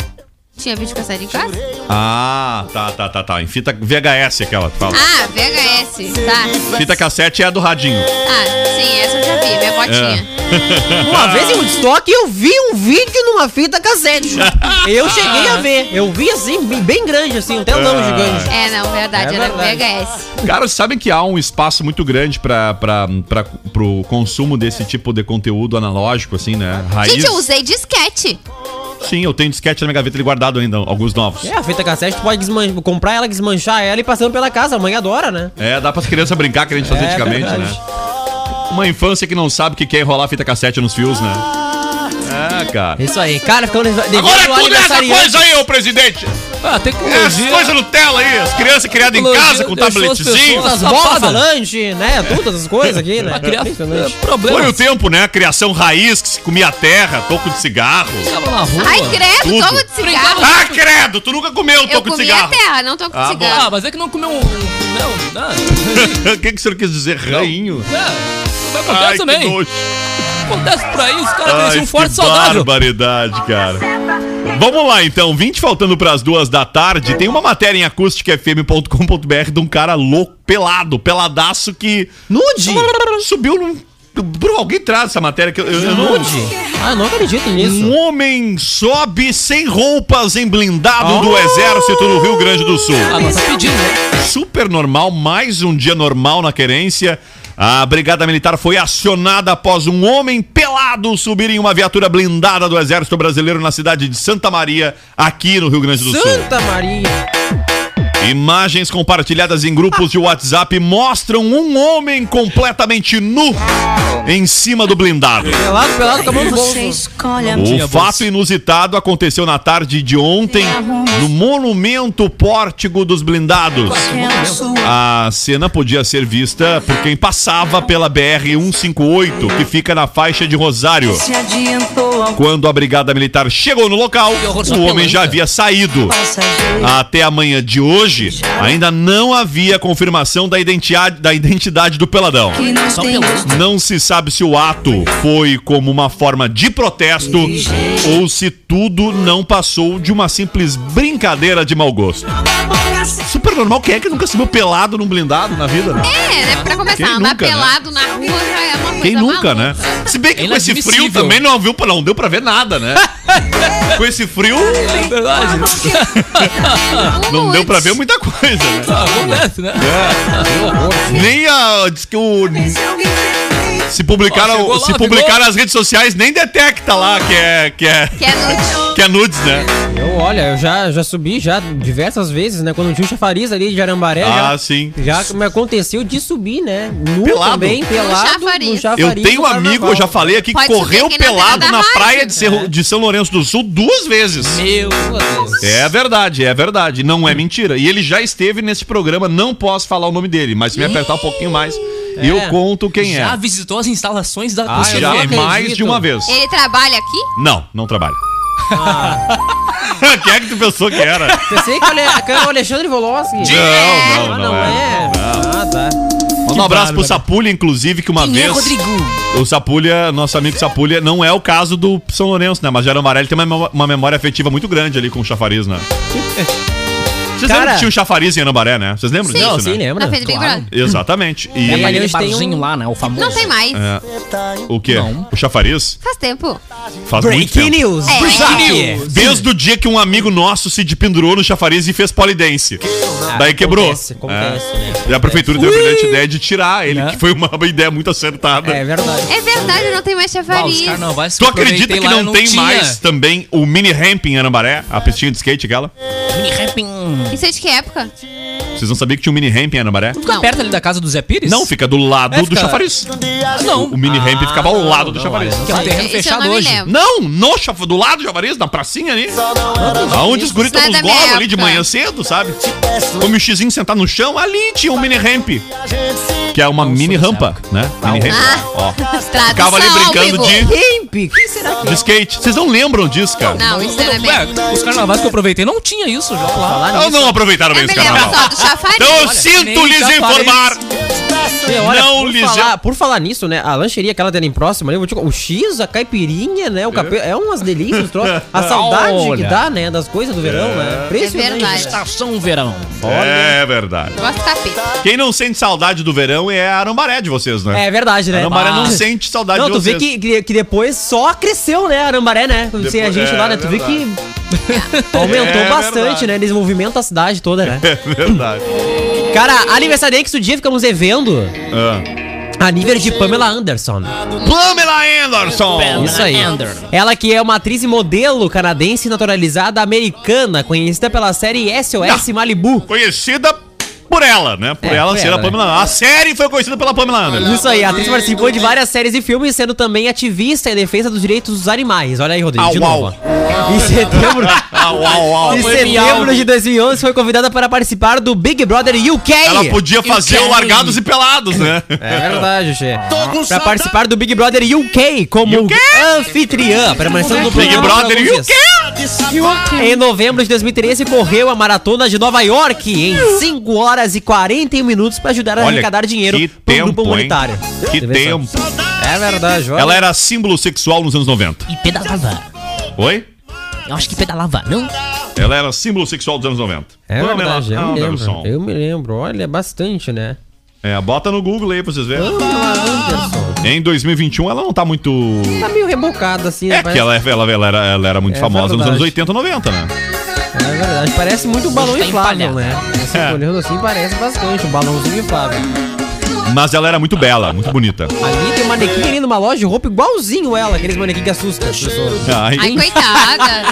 Tinha vídeo cassete em casa? Ah, tá, tá, tá, tá. Em fita VHS aquela que fala. Ah, VHS. Tá. Fita cassete é a do radinho. Ah, sim, essa eu já vi, minha botinha. *laughs* Uma vez em Woodstock eu vi um vídeo numa fita cassete. Eu cheguei a ver. Eu vi assim, bem- grande, assim, um telão Ah. gigante. É, não, verdade, É era verdade. VHS. Cara, vocês sabem que há um espaço muito grande para pro consumo desse tipo de conteúdo analógico, assim, né? Raiz. Gente, eu usei disquete. Sim, eu tenho disquete na minha gaveta ali guardado ainda, alguns novos. É, a fita cassete, tu pode desman- comprar ela, desmanchar ela e passando pela casa. A mãe adora, né? É, dá pras crianças brincar que a gente fazia É antigamente, verdade. né? Uma infância que não sabe o que quer enrolar fita cassete nos fios, né? É, cara. Isso aí. Cara, ficando devendo Agora é tudo essa coisa aí, ô presidente! Ah, Essas tecnologia. coisas Nutella aí, as crianças criadas em casa com as tabletezinho. As bolas né? Todas essas coisas aqui, né? É, Impressionante. Foi o tempo, né? Criação raiz, que se comia terra, toco de cigarro. Tava na rua. Ai, credo, Tudo. tomo de cigarro. Ah, credo! Tu nunca comeu eu toco de cigarro. a terra, não tô com Ah, bom. Ah, cigarro. mas é que não comeu um. Não, não. *laughs* O que, que o senhor quis dizer? Rainho? É, acontece que também. nojo. Acontece por aí, os caras Ai, que forte saudável. barbaridade, cara. Vamos lá, então. 20 faltando pras duas da tarde. Tem uma matéria em acústicafm.com.br de um cara louco, pelado, peladaço que... Nude? Subiu num... Bru, alguém traz essa matéria que eu, eu, eu não... Nude? Ah, não acredito nisso. Um homem sobe sem roupas em blindado do exército no Rio Grande do Sul. Ah, mas tá pedindo, né? Super normal, mais um dia normal na querência. A Brigada Militar foi acionada após um homem pelado subir em uma viatura blindada do Exército Brasileiro na cidade de Santa Maria, aqui no Rio Grande do Sul. Santa Maria. Imagens compartilhadas em grupos de WhatsApp mostram um homem completamente nu em cima do blindado. Pelado, pelado, no. O fato inusitado aconteceu na tarde de ontem no Monumento Pórtico dos Blindados. A cena podia ser vista por quem passava pela BR-158, que fica na faixa de Rosário. Quando a Brigada Militar chegou no local, o homem já havia saído. Até a manhã de hoje, ainda não havia confirmação da identidade, da identidade do peladão. Não se sabe se o ato foi como uma forma de protesto ou se tudo não passou de uma simples brincadeira de mau gosto. Super normal, quem é que nunca subiu pelado num blindado na vida? né? É, né? Pra começar, Quem andar nunca, né? pelado na rua já é uma coisa Quem nunca, maluca. né? Se bem que É com esse frio também não, viu, não deu pra ver nada, né? *laughs* com esse frio É verdade. não deu pra ver muita coisa, né? Ah, acontece, né? Nem a. Diz que o. Se publicar, Ó, se lá, publicar pegou. nas redes sociais, nem detecta lá que é, que é, Que é nude. que é nudes, né? Eu, olha, eu já, já subi já diversas vezes, né? Quando tinha o chafariz ali de Arambaré, Ah, já, sim. já me aconteceu de subir, né? Nu Pelado. também, pelado, chafariz. no Eu chafariz tenho um amigo, eu já falei aqui, que correu aqui na pelado na rádio. praia de, Cerro- de São Lourenço do Sul duas vezes. Meu Deus. É verdade, é verdade. Não é mentira. E ele já esteve nesse programa, não posso falar o nome dele, mas se me apertar um pouquinho mais, eu conto quem Já é. visitou as instalações da Ah, Já mais de uma vez. Ele trabalha aqui? Não, não trabalha. Ah. *laughs* quem é que tu pensou que era? Pensei que, olha, que era o Alexandre Voloski. Não, Ah, não, não, não é. Ah, tá. Manda um abraço pro Sapulha, inclusive, que uma Quem é vez. Rodrigo? O Sapulha, nosso amigo Sapulha, não é o caso do São Lourenço, né? Mas Jairo Amarelo tem uma memória afetiva muito grande ali com o chafariz, né? *laughs* Vocês Cara- lembram que tinha um chafariz em Anambaré, né? Vocês lembram Sim. disso, Não, né? sim, lembra? Na Brother. Exatamente. E É, mas aquele eles têm barzinho um- lá, né? O famoso. Não tem mais. é, o quê? Não. O chafariz? Faz tempo. Faz muito Breaking tempo. news. É. Breaking Desde o dia que um amigo nosso se pendurou no chafariz e fez polidense. Daí quebrou. Acontece, acontece, É. né? E a prefeitura teve a brilhante ideia de tirar ele, Né? que foi uma *laughs* ideia muito acertada. É verdade. É verdade, não tem mais Ah, chafariz. carnavais Tu acredita que não, tem tinha. mais também o mini ramp em Anambaré? A pistinha de skate aquela? Mini rapping. Isso é de que época? Vocês não sabiam que tinha um mini ramp em Anambaré? Fica Não. perto ali da casa do Zé Pires? Não, fica do lado É, do fica- chafariz. Não. O mini ramp ficava ao lado do chafariz. Que é um terreno Isso eu fechado não me hoje. lembro. Não, no chaf... do lado do chafariz, na pracinha ali. Aonde os guris Isso não é tomam os da minha golos ali de época. manhã cedo, sabe? Come o xizinho sentado no chão, ali tinha um mini ramp. Que é uma mini rampa, né? Mini ramp. Ah. Ó. Tradução Ficava ali brincando de, Ramp, que será que de skate. Vocês não lembram disso, cara? Não, isso não é bem. Ué, os carnavais que eu aproveitei não tinha isso já lá. falar Ou nisso? não aproveitaram bem Eu esse me lembro carnaval? só do chafariz. Então eu Olha, sinto nem lhes informar. Sim, olha, Não por, lhes- falar, por falar nisso, né? A lancheria aquela dele próxima ali, eu vou te- o X, a caipirinha, né? O capê, é umas delícias, troço. A *laughs* saudade que Olha. dá, né? Das coisas do verão, né? Impressionante. verdade. Estação verão. É verdade. Gosto. Quem não sente saudade do verão é a Arambaré de vocês, né? É verdade, né? Arambaré não Ah. sente saudade Não, de tu vê vocês. que, que, que depois só cresceu, né, Arambaré, né? Quando você a Depois- gente é, lá, né? Tu vê que *laughs* aumentou É bastante, verdade. né? Desenvolvimento da cidade toda, né? *laughs* É verdade. Cara, aniversariante do dia ficamos devendo Ah. a nível de Pamela Anderson. Pamela Anderson! Isso aí. Ela que é uma atriz e modelo canadense naturalizada americana, conhecida pela série SOS Malibu. Conhecida por ela, né? Por É, ela por ser ela, a Pamela A série foi conhecida pela Pamela Anderson. Isso aí, a atriz participou de várias séries e filmes, sendo também ativista em defesa dos direitos dos animais. Olha aí, Rodrigo, de Au, novo. au. Em setembro, Au, au, au. em setembro de 2011 foi convidada para participar do Big Brother UK. Ela podia fazer o quero Largados e Pelados, né? É verdade, Che. Pra participar do Big Brother UK como UK? anfitriã, permanecendo no Big Brother UK? Em novembro de 2013, correu a maratona de Nova York em 5 horas e 41 minutos para ajudar a Olha, arrecadar dinheiro que para um grupo tempo, hein? humanitário. Que só. tempo. É verdade, olha. Ela era símbolo sexual nos anos 90. E pedalava. Oi? Eu acho que pedalava, não? Ela era símbolo sexual dos anos 90. É verdade, eu me lembro. Eu me lembro. Olha, bastante, né? É, bota no Google aí pra vocês verem. Anderson. Em 2021 ela não tá muito. Tá meio rebocada assim, É né? que ela, ela, ela, era, ela era muito É famosa nos verdade. anos 80, 90, né? É verdade. Parece muito um balão tá inflável, né? Assim, É. olhando assim, parece bastante um balãozinho inflável. Mas ela era muito bela, muito bonita. Ali tem um manequim ali numa loja de roupa igualzinho ela, aqueles manequim que assustam as pessoas. Ai. Ai, coitada.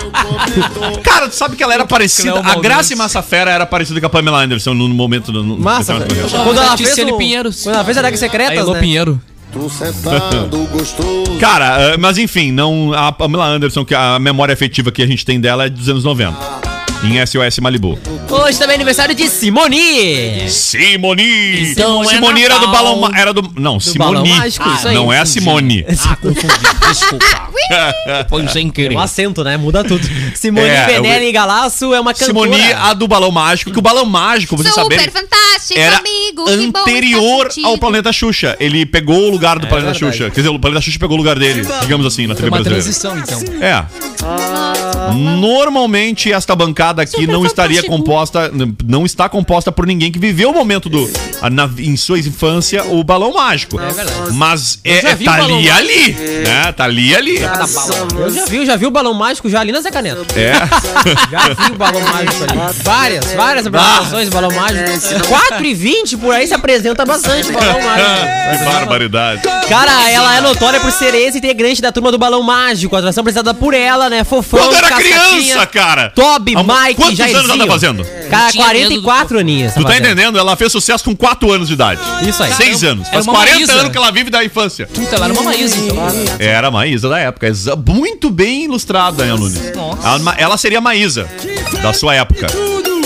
*laughs* Cara, tu sabe que ela era parecida. Cleo A Maldives. Graça Massafera era parecida com a Pamela Anderson no momento. No, no Massa, momento. Quando ela fez o- Pinheiros. Quando ela fez a Drag A Secretas, Elô né? Pinheiro. *laughs* Cara, eh, mas enfim, não, a Pamela Anderson, que a memória afetiva que a gente tem dela é dos anos 90. Em SOS Malibu. Hoje também é aniversário de Simone. Simone! Então é Simone era do balão. Era do. Não, balão Simone. mágico, isso aí. não é a. Simone. Ah, *laughs* confundi. Desculpa. *laughs* Foi sem querer. O acento, né? Muda tudo. Simone É, Benelli eu- Galasso é uma cantora. Simone, a do balão mágico. Que o balão mágico, vocês Super saberem. fantástico, Era amigo. que bom anterior ao. Planeta Xuxa. Ele pegou o lugar do Planeta verdade. Xuxa. Quer dizer, o Planeta Xuxa pegou o lugar dele, digamos assim, na Foi TV uma brasileira. transição, então. É. Normalmente esta bancada aqui não estaria composta, não está composta por ninguém que viveu o momento do a- na- em sua infância o balão mágico. É verdade. Mas é, é- tá ali mágico. ali, né? Tá ali ali. Eu já vi, eu já vi o balão mágico já ali na Zé Caneto. É. *laughs* Já vi o balão mágico ali. Várias, várias apresentações do balão mágico. 4 e 20 por aí se apresenta bastante o balão mágico. *laughs* que barbaridade. Cara, ela é notória por ser ex-integrante da turma do Balão Mágico. A atração apresentada por ela, né? Fofão, Quando era criança, cara. Toby, Há Mike, Quantos Jairzinho. anos ela tá fazendo? Cara, Eu tinha medo do 44 aninhos. Tu tá fazendo. entendendo? Ela fez sucesso com 4 anos de idade. Isso aí. 6 anos. Faz uma 40 Maísa. anos que ela vive da infância. Puta, ela era uma Maísa, então. Era a Maísa da época. Muito bem ilustrada, Daniel Nunes. Nossa. Ma- Ela seria a Maísa da sua época.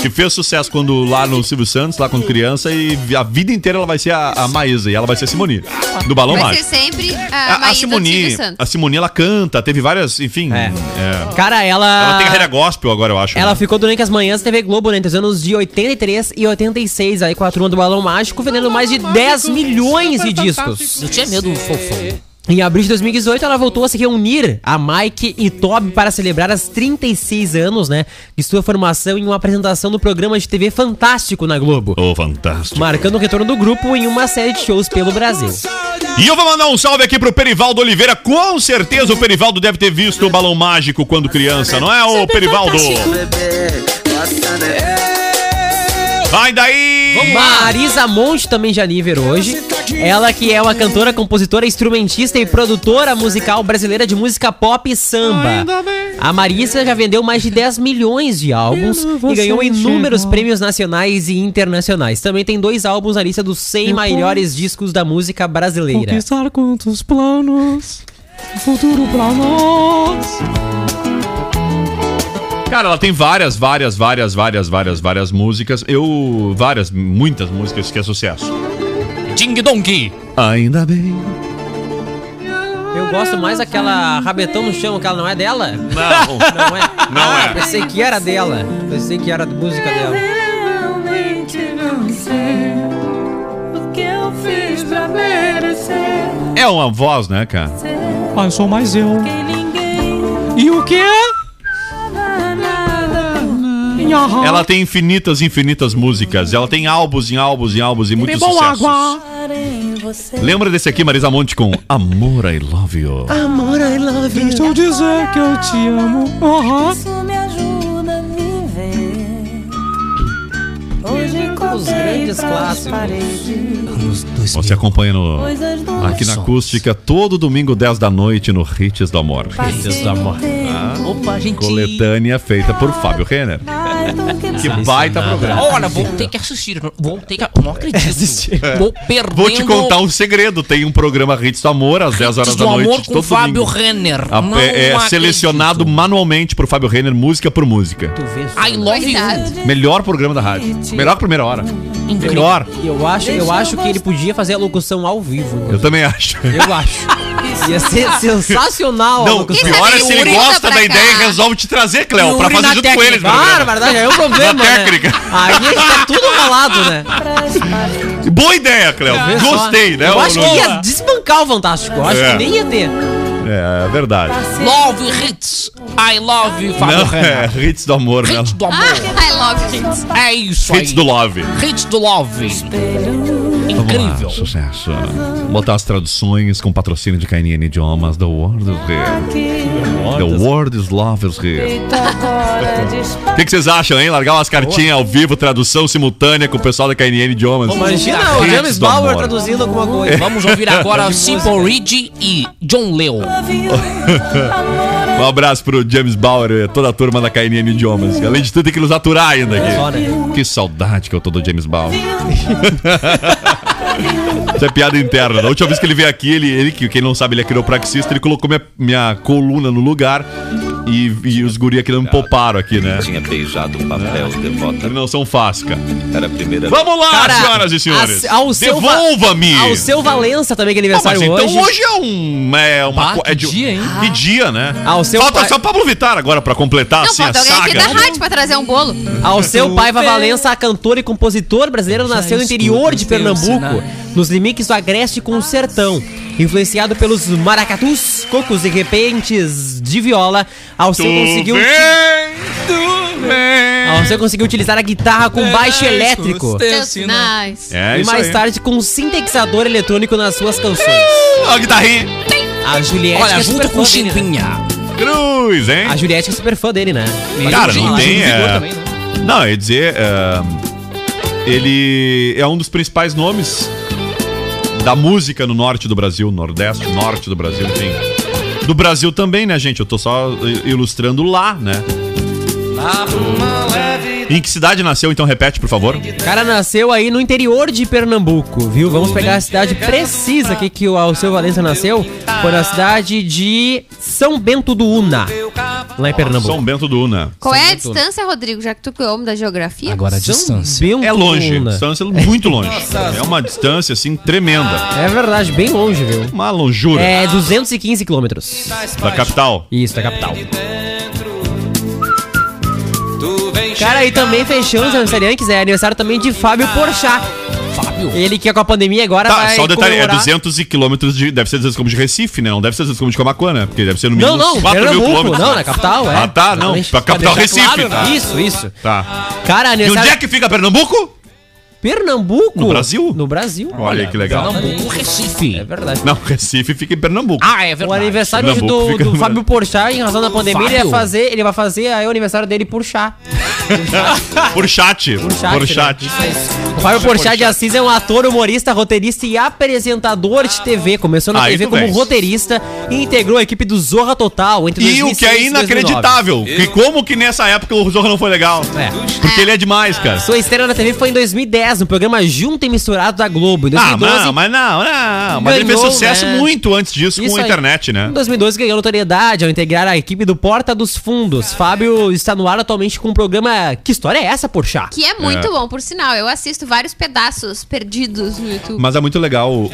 Que fez sucesso quando lá no Silvio Santos, lá quando criança, e a vida inteira ela vai ser a, a Maísa. E ela vai ser a Simoni, do Balão Vai ser Mágico. sempre a, A, a Simoni, a Simoni, ela canta, teve várias, enfim. É. é. Cara, ela. Ela tem carreira gospel agora, eu acho. Ela né? ficou durante as manhãs da TV Globo, né, entre os anos de 83 e 86, aí com a turma do Balão Mágico, vendendo mais de 10 milhões de discos. Eu tinha medo do fofão. Em abril de 2018, ela voltou a se reunir a Mike e Toby para celebrar as 36 anos, né, de sua formação em uma apresentação do programa de TV Fantástico na Globo. Ô, fantástico. Marcando o retorno do grupo em uma série de shows pelo Brasil. E eu vou mandar um salve aqui pro Perivaldo Oliveira. Com certeza o Perivaldo deve ter visto o Balão Mágico quando criança, não é, ô Perivaldo? Vai daí! Marisa Monte também de aniversário hoje. Ela que é uma cantora, compositora, instrumentista e produtora musical brasileira de música pop e samba. A Marisa já vendeu mais de 10 milhões de álbuns e ganhou inúmeros prêmios nacionais e internacionais. Também tem dois álbuns na lista dos 100 maiores discos da música brasileira. quantos planos, futuro pra nós. Cara, ela tem várias, várias, várias, várias, várias, várias músicas. Eu. Várias, muitas músicas que é sucesso. Ding Dong. Ainda bem. Eu gosto mais daquela rabetão no chão, que ela não é dela? Não. *laughs* Não é? Não Ah, é. Pensei que era dela. Pensei que era a música dela. É uma voz, né, cara? Mas sou mais eu. E o quê? Ela tem infinitas, infinitas músicas. Ela tem álbuns em álbuns em álbuns e muitos sucessos. água. Lembra desse aqui, Marisa Monte, com Amor, I Love You. Amor, I love Deixa eu dizer que eu te amo. Aham. Os grandes clássicos. Você acompanha no, aqui na acústica todo domingo 10 da noite no Hits do Amor. Hits do Amor. Opa, gente. Coletânea feita por Fábio Renner. Que baita programa. Olha, vou ter que assistir. Vou ter que. Não acredito. *laughs* Vou perdendo. Vou te contar um segredo. Tem um programa Hits do Amor às 10 horas da noite. amor com todo Fábio domingo. Renner. A- Não é é selecionado manualmente por Fábio Renner, música por música. Tu vê só. I love you. Melhor programa da rádio. Melhor primeira hora. Incrível. Melhor. Eu acho, eu acho que ele podia fazer a locução ao vivo. Eu também acho. Eu acho. Ia ser sensacional a Não, o pior é se ele gosta da cá. ideia e resolve te trazer, Cléo, pra fazer junto com técnica. Ah, na programa. É um problema, Na né? técnica. Aí a gente tá tudo ralado, né? Boa ideia, Cléo. Gostei, né? Eu o- acho que ia desbancar o Fantástico. Eu acho É. que nem ia ter. É, é verdade. Love hits. I love you, Fábio Não, é hits do amor, né? Hits do amor. Ah, I love hits. É isso aí. Hits do love. Hits do love. Incrível. Ah, sucesso. Botar as traduções com patrocínio de KNN Idiomas. The World Here. The World is Love is Here. *laughs* O que, que vocês acham, hein? Largar umas cartinhas ao vivo, tradução simultânea com o pessoal da KNN Idiomas. Imagina o James Bauer amor. traduzindo alguma coisa. Vamos ouvir *laughs* agora Simple Ridge e John Leo. Um abraço pro James Bauer e toda a turma da KNN Idiomas. Além de tudo, tem que nos aturar ainda aqui. né? Que saudade que eu tô do James Bauer. Isso é piada interna. Da última vez que ele veio aqui, ele, ele que quem não sabe, ele é quiropraxista, ele colocou minha, minha coluna no lugar e, e os guri aqui não me pouparam aqui, né? Tinha beijado o papel devota. Eles não são fácil. Era a primeira Vamos lá, Cara, senhoras e senhores. a- ao Devolva-me. Ao seu Valença também, que é Ah, mas aniversário então hoje. hoje é um. É uma Ah, co- é que dia, hein? Que dia, né? Ao seu Falta pai- só Pablo Vittar agora pra completar Não, assim a falta alguém aqui saga. da rádio pra trazer um bolo. Ao seu pai, Valença, a cantora e compositor brasileiro, nasceu no interior de Pernambuco. nos limites do Agreste com o Sertão. Influenciado pelos maracatus, cocos e repentes de viola, Alceu conseguiu... Alceu conseguiu utilizar a guitarra com baixo elétrico. Nice. É e mais aí. tarde com um sintetizador eletrônico nas suas canções. Ó, a guitarrinha. A Juliette Olha, é junto com né? Chimbinha. Cruz, hein? A Juliette é super fã dele, né? Cara, não Mas tem. É... também, né? Não, eu ia dizer. é, Ele é um dos principais nomes da música no norte do Brasil, nordeste, norte do Brasil, enfim. Do Brasil também, né, gente? Eu tô só i- ilustrando lá, né? Em que cidade nasceu, então repete, por favor. O cara nasceu aí no interior de Pernambuco, viu? Vamos pegar a cidade precisa aqui que o Alceu Valença nasceu. Foi na cidade de São Bento do Una, lá em Pernambuco. São Bento do Una. Qual é a Bento. distância, Rodrigo? Já que tu que é homem da geografia? Agora a São distância. Bento É longe, Una. distância muito longe. É uma distância, assim, tremenda. É verdade, bem longe, viu? Uma longura É 215 quilômetros. da capital. Isso, da capital. Cara, e também fechando os aniversariantes, é aniversário também de Fábio Porchat. Fábio. Ele que é com a pandemia agora Tá, vai só o detalhe, é comemorar- 200 quilômetros de. Deve ser 200 quilômetros de Recife, né? Não deve ser 200 quilômetros de Camacuã, né? Porque deve ser no Não, mínimo não, 4 mil quilômetros. não, na capital, é. Ah, tá, não. Pra capital Recife, claro, tá. Isso, isso. Tá. Cara, E onde aniversário... é que fica Pernambuco? Pernambuco? No Brasil? No Brasil. Olha que legal. Pernambuco, Recife. É verdade. Não, Recife fica em Pernambuco. Ah, é O verdade. aniversário hoje Pernambuco do, do Fábio Porchat, em razão da pandemia, ele vai fazer, ele vai fazer aí o aniversário dele por chá. Por chat. Por chat. Por né? chat. O Fábio Porchat de Assis é um ator, humorista, roteirista e apresentador de TV. Começou na Aí TV tu como vem. roteirista e integrou a equipe do Zorra Total entre E o que é 2006 e 2009. inacreditável. Que como que nessa época o Zorro não foi legal? É. Porque ele é demais, cara. Sua estreia na TV foi em 2010, no programa Junto e Misturado da Globo. Em Ah, 2012, não, mas não, não. Mas ele fez Ganhou, sucesso né? muito antes disso Isso com a aí. internet, né? Em 2012 ganhou notoriedade ao integrar a equipe do Porta dos Fundos. Fábio está no ar atualmente com um programa Que História é essa, Porchat? Que é muito É. bom, por sinal. Eu assisto vários pedaços perdidos no YouTube. Mas é muito legal o.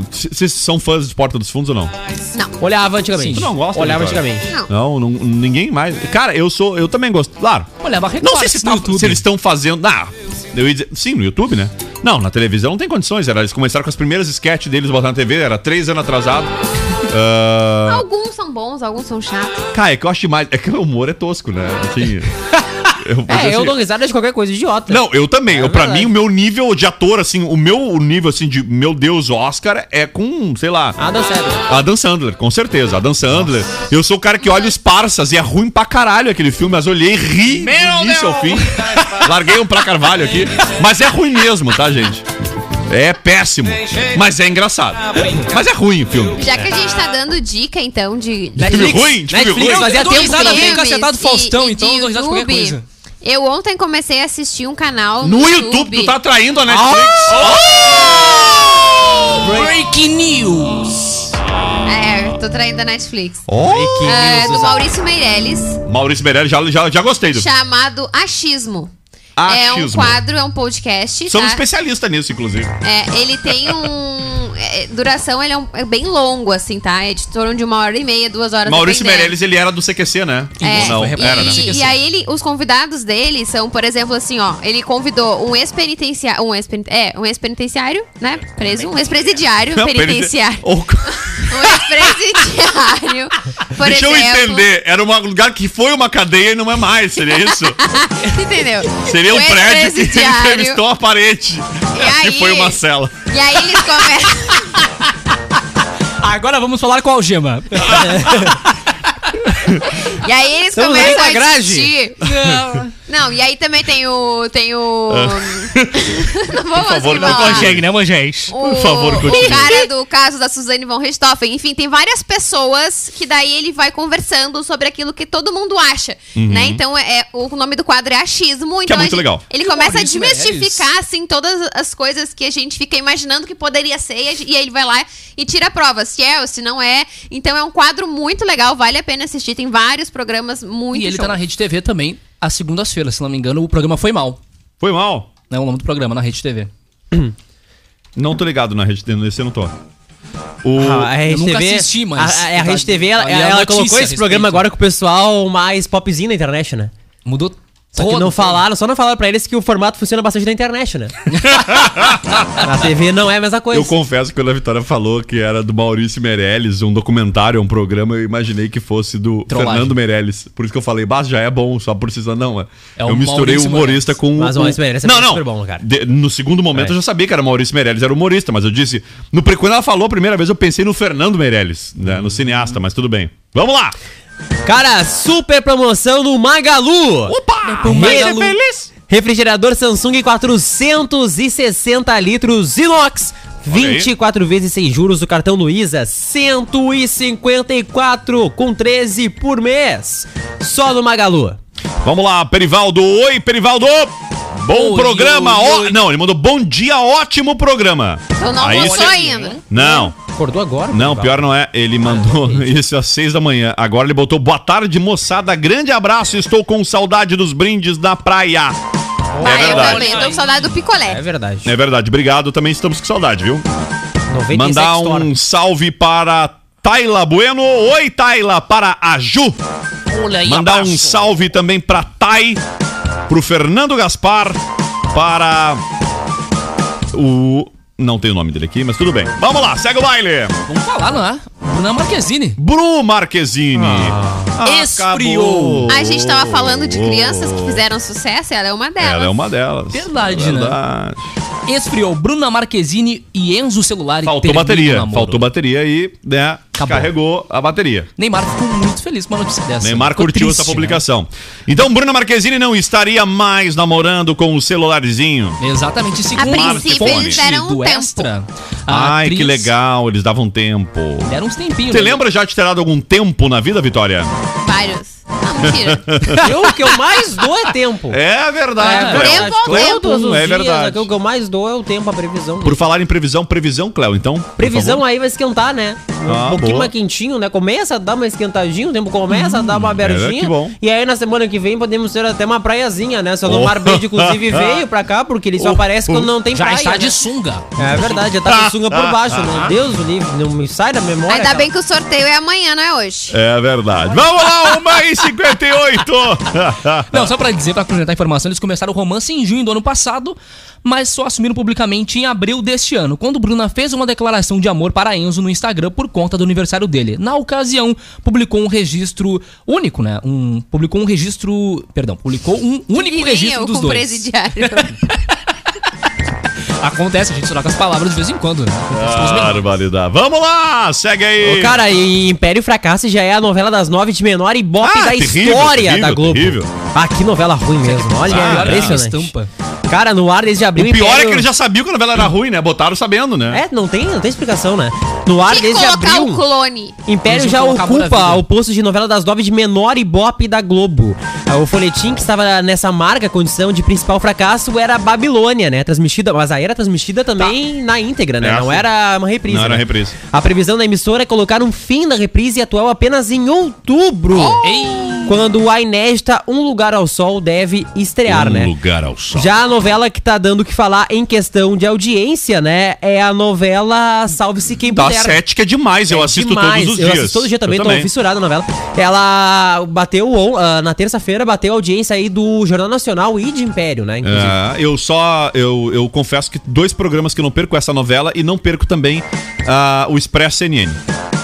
o- c- Vocês são fãs de Porta dos Fundos ou não? Não. Olhava antigamente. Tu não gosta, Olhava antigamente. Não. Não, não, ninguém mais. Cara, eu sou. Eu também gosto. Claro. Olha, mas Não sei se, no tá- YouTube. se eles estão fazendo. Ah, eu ia dizer, sim, no YouTube, né? Não, na televisão não tem condições. Era, eles começaram com as primeiras sketches deles botar na TV, era três anos atrasado. Ah, Alguns são bons, alguns são chatos. cara, é que eu acho demais. É que o humor é tosco, né? Assim. Eu, mas É, eu assim- dou risada de qualquer coisa idiota. Não, eu também. É eu, pra verdade. mim, o meu nível de ator, assim, o meu nível, assim, de meu Deus, Oscar, é com, sei lá. Adam Sandler. Adam Sandler, com certeza. Adam Sandler. Eu sou o cara que olha os Parsas e é ruim pra caralho aquele filme, mas olhei e ri do início ao fim. Larguei um pra Carvalho aqui. Mas é ruim mesmo, tá, gente? É péssimo. Mas é engraçado. Mas é ruim o filme. Já que a gente tá dando dica, então, de, de Filme ruim? De filme ruim? fazia Eu dou tempo risada que não bem tem. cacetado filmes Faustão, e- e então de eu dou risada de qualquer coisa. Eu ontem comecei a assistir um canal No YouTube, tu tá traindo a Netflix. Breaking News. É, tô traindo a Netflix. Oh! É, do Maurício Meirelles, Maurício Meirelles, já, já, já gostei do chamado Achismo. É um Achismo. quadro, é um podcast. Somos tá? especialistas nisso, inclusive. É, ele tem um. é, duração, ele é, um- é bem longo, assim, tá? É de torno de uma hora e meia, duas horas. Maurício. Meirelles, ele era do CQC, né? É, Ou não, foi era, né? e, e aí ele, os convidados dele são, por exemplo, assim, ó, ele convidou um ex-penitenciário, um ex é, um ex-penitenciário, né, preso, um ex-presidiário penitenciário, Ou- *laughs* *laughs* um ex-presidiário, por Deixa eu exemplo, entender. Era um lugar que foi uma cadeia e não é mais, seria isso? *laughs* entendeu? Seria um prédio que *laughs* entrevistou a parede. aí- que *laughs* foi uma cela. E aí eles começam, *laughs* Agora vamos falar com a algema. E aí eles Estamos começam com a grade. discutir. Não, e aí também tem o, tem o, *laughs* não vou Ah. favor, não. Consegue, né? O, Por favor, continue. o cara do caso da Suzane von Richthofen. Enfim, tem várias pessoas que daí ele vai conversando sobre aquilo que todo mundo acha, né? Então, é, o nome do quadro é achismo. Então Uhum. muito a gente- legal. Ele E o começa a Maurício desmistificar, assim, todas as coisas que a gente fica imaginando que poderia ser. E e aí ele vai lá e tira a prova, se é ou se não é. Então, é um quadro muito legal, vale a pena assistir. Tem vários programas muito E ele show. tá na Rede TV também, às segundas-feiras, se não me engano, o programa Foi Mal. Foi mal. É o nome do programa na Rede TV. *clears throat* Não tô ligado na rede, nesse eu não tô. O... Ah, a Rede Eu nunca TV, assisti, mas- A, a, a Rede TV, ela, ela colocou esse programa agora com o pessoal mais popzinho na internet, né? Mudou Só que não falaram, só não falaram pra eles que o formato funciona bastante na internet, né? *laughs* Na TV não é a mesma coisa. Eu confesso que quando a Vitória falou que era do Maurício Meirelles, um documentário, um programa, eu imaginei que fosse do Trollagem. Fernando Meirelles. Por isso que eu falei, bah, já é bom, só precisa não. É. É o eu misturei o Maurício humorista com Mas o Maurício Meirelles é Não, não. super bom, cara. De- no segundo momento É. eu já sabia que era Maurício Meirelles, era humorista, mas eu disse, no quando ela falou a primeira vez eu pensei no Fernando Meirelles, né, no cineasta, mas tudo bem. Vamos lá. Cara, super promoção no Magalu! Opa! Magalu. feliz. Refrigerador Samsung 460 litros inox. Olha aí. 24 vezes sem juros do cartão Luiza, 154 com 13 por mês. Só no Magalu. Vamos lá, Perivaldo. Oi, Perivaldo. Bom Oi, programa. oi, ó- oi. Não, ele mandou bom dia, ótimo programa. Eu não Aí almoçou ainda. Não. Acordou agora? Não, pior não é. Ele mandou *laughs* isso às seis da manhã. Agora ele botou boa tarde, moçada. Grande abraço. Estou com saudade dos brindes na praia. Vai, é eu verdade. também, eu tô com saudade do picolé. É verdade. É verdade. Obrigado. Também estamos com saudade, viu? 97 Mandar um salve para Taila Bueno. Oi, Taila. Para a Ju. Olha aí, Mandar um salve também para Tai. Pro Fernando Gaspar. Para o. Não tem o nome dele aqui, mas tudo bem. Vamos lá, segue o baile. Vamos falar, não é? Bruna Marquezine. Bru Marquezine. Ah. Esfriou. A gente tava falando de crianças que fizeram sucesso, ela é uma delas. Ela é uma delas. Verdade, né? Verdade. Esfriou Bruna Marquezine e Enzo Celular. Faltou bateria. Faltou bateria e, né, Acabou. carregou a bateria. Neymar ficou muito feliz com uma notícia dessa. Neymar Ficou curtiu triste, essa né? publicação. Então, Bruna Marquezine não estaria mais namorando com o celularzinho. Exatamente. Segundo A princípio, eles deram um. Extra. Ai, que atriz- legal, eles davam tempo. Deram uns tempinhos. Você né? lembra já de ter dado algum tempo na vida, Vitória? Vários. Não, mentira. *laughs* Eu, o que eu mais dou é tempo. É verdade. É, Cléo. tempo ao Cléo, tempo. Todos os é dias, verdade. o que eu mais dou é o tempo, a previsão. Por falar em previsão, previsão, Cléo, então. Previsão aí vai esquentar, né? Um Ah, pouquinho boa. mais quentinho, né? Começa a dar uma esquentadinha, o tempo começa a dar uma é, abertinha. que bom. E aí na semana que vem podemos ter até uma praiazinha, né? Seu Oh. Mar Band, inclusive, *laughs* veio pra cá, porque ele só Oh. aparece quando não tem Já praia. está né? de sunga. É verdade, já tá com sunga por *laughs* baixo. Meu Deus, o livro não me sai da memória. Ainda cara. bem que o sorteio é amanhã, não é hoje. É verdade. Vamos lá, 1h58. *laughs* Não, só pra dizer, pra complementar a informação, eles começaram o romance em junho do ano passado, mas só assumiram publicamente em abril deste ano, quando Bruna fez uma declaração de amor para Enzo no Instagram por conta do aniversário dele. Na ocasião, publicou um registro único, né? Um, publicou um registro. Perdão, publicou um único registro eu dos com dois. presidiário. *laughs* Acontece, a gente troca as palavras de vez em quando, né? Barbaridade. Vamos lá, segue aí. Ô, cara, e Império e Fracasso já é a novela das nove de menor ibope Ah, da terrível, história terrível, da Globo. terrível. Ah, que novela ruim mesmo. Olha, Ah, é impressionante. estampa. Cara, no ar desde abril O pior é Império- que ele já sabia que a novela era ruim, né? Botaram sabendo, né? É, não tem, não tem explicação, né? No ar desde abril. o clone. Império já ocupa o posto de novela das nove de menor ibope da Globo. O folhetim que estava nessa marca condição de principal fracasso era Babilônia, né? Transmitida, mas aí era transmitida também na íntegra, né? É, não era uma reprise. Não era né? reprise. A previsão da emissora é colocar um fim da reprise atual apenas em outubro. Ei! Quando a inédita Um Lugar ao Sol deve estrear, um né? lugar ao sol. Já a novela que tá dando o que falar em questão de audiência, né? É a novela Salve-se Quem Da Puder. sete que é demais, eu É assisto demais. todos os Eu dias. assisto todo dia também, Eu tô fissurado na novela. Ela bateu ah, na terça-feira, bateu a audiência aí do Jornal Nacional e de Império, né? Inclusive. É, eu só. Eu, eu confesso que dois programas que eu não perco essa novela e não perco também ah, o Expresso CNN.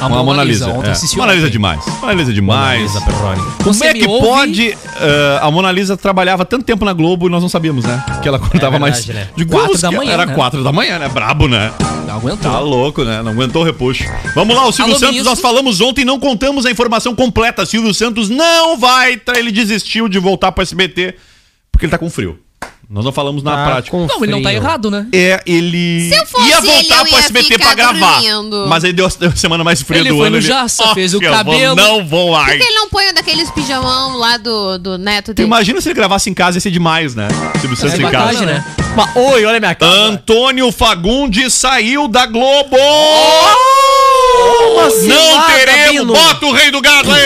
A Com Mona Lisa, É. ontem assisti Mona Lisa é demais. Mona Lisa é demais. Como Você é que ouve? pode. ah, a Mona Lisa trabalhava tanto tempo na Globo e nós não sabíamos, né? Que ela acordava É mais. verdade, né? De Quatro da manhã, Era né? quatro da manhã, né? Brabo, né? Aguentou. Tá louco, né? Não aguentou o repuxo. Vamos lá, o Silvio Alô, Santos, ministro? nós falamos ontem não contamos a informação completa. Silvio Santos não vai. tra- Ele desistiu de voltar pro SBT porque ele tá com frio. Nós não falamos na Tá prática. com Não, ele não tá frio. errado, né? É, ele Se eu fosse ia ele, voltar eu pro ia SBT ficar pra gravar. dormindo. Mas aí deu a semana mais fria Ele do foi ano. no Jaça, fez o eu vou- cabelo. não vou Por mais. que ele não põe um daqueles pijamão lá do, do neto Tu dele? imagina se ele gravasse em casa, ia ser demais, né? Silvio Santos É em bacana, casa. né? Mas, oi, olha a minha cara. Antônio Fagundes saiu da Globo! Uma não cilada, teremos! Bino. Bota o rei do gado aí!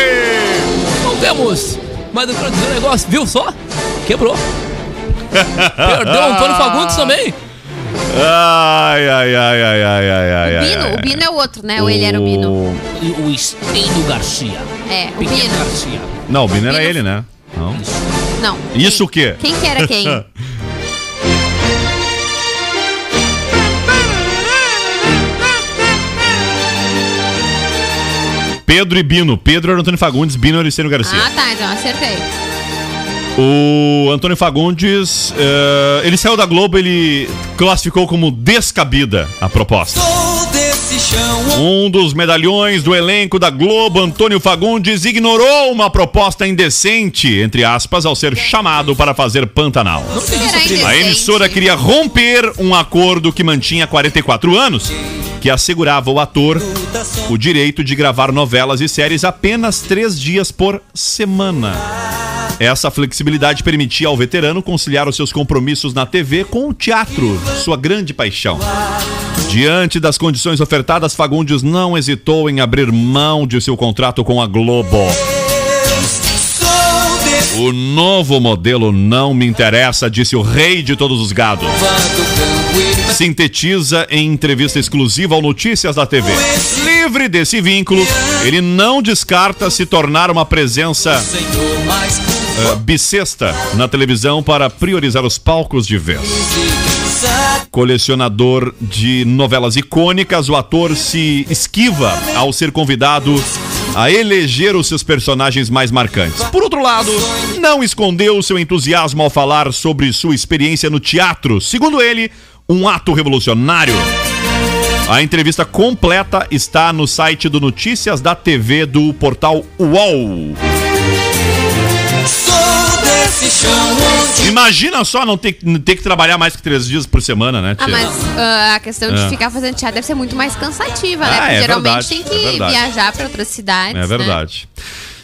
Não temos! Mas eu quero dizer um negócio, viu só? Quebrou. Perdeu o Antônio Fagundes também. Ai, ai, ai, ai, ai, ai, ai, O ai, Bino, ai. o Bino é o outro, né? Ou ele era o Bino? E o Estênio Garcia. É, o Pequeno Bino. Garcia. Não, o Bino era Bino- ele, né? Não. Isso. Não. Isso o quê? Quem que era quem? Pedro e Bino. Pedro era Antônio Fagundes, Bino era Licínio Garcia. ah, tá, então acertei. O Antônio Fagundes, eh, ele saiu da Globo, ele classificou como descabida a proposta. Um dos medalhões do elenco da Globo, Antônio Fagundes, ignorou uma proposta indecente, entre aspas, ao ser chamado para fazer Pantanal. Será A emissora queria romper um acordo que mantinha 44 anos, que assegurava ao ator o direito de gravar novelas e séries apenas três dias por semana. Essa flexibilidade permitia ao veterano conciliar os seus compromissos na TV com o teatro, sua grande paixão. Diante das condições ofertadas, Fagundes não hesitou em abrir mão de seu contrato com a Globo. O novo modelo não me interessa, disse o rei de todos os gados. Sintetiza em entrevista exclusiva ao Notícias da TV. Livre desse vínculo, ele não descarta se tornar uma presença bissexta na televisão para priorizar os palcos de vez. Colecionador de novelas icônicas, o ator se esquiva ao ser convidado a eleger os seus personagens mais marcantes. Por outro lado, não escondeu seu entusiasmo ao falar sobre sua experiência no teatro, segundo ele, um ato revolucionário. A entrevista completa está no site do Notícias da TV do portal UOL. Imagina só não ter, ter que trabalhar mais que três dias por semana, né, Ah, tia? mas ah, a questão de É. ficar fazendo teatro deve ser muito mais cansativa, né? Ah, Porque é geralmente verdade, tem é que verdade. viajar pra outras cidades. É né? verdade.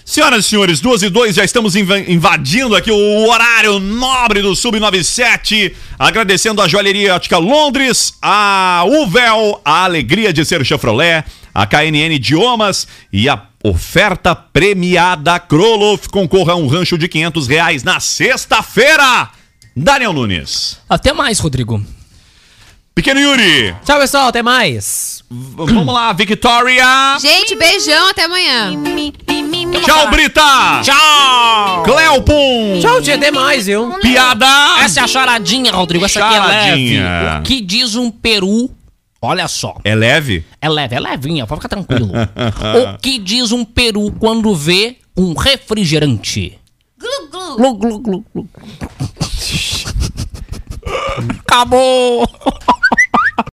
Senhoras e senhores, duas e dois, já estamos inva- invadindo aqui o horário nobre do Sub-97. Agradecendo a Joalheria Ótica Londres, a Uvel, a Alegria de Ser Chevrolet, a KNN Idiomas e a oferta premiada Kroloff. Concorra a um rancho de 500 reais na sexta-feira. Daniel Nunes. Até mais, Rodrigo. Pequeno Yuri. Tchau, pessoal. Até mais. V- vamos lá, Victoria. Gente, beijão, até amanhã. Tchau, Brita. Tchau! Cleopon. Tchau, tia. Até mais, viu? Piada. Essa é a charadinha, Rodrigo. Essa aqui é Charadinha. leve. O que diz um peru? Olha só. É leve? É leve, é levinha, pode ficar tranquilo. *laughs* o que diz um peru quando vê um refrigerante? Glu, glu, glu, glu. *laughs* Acabou! *laughs*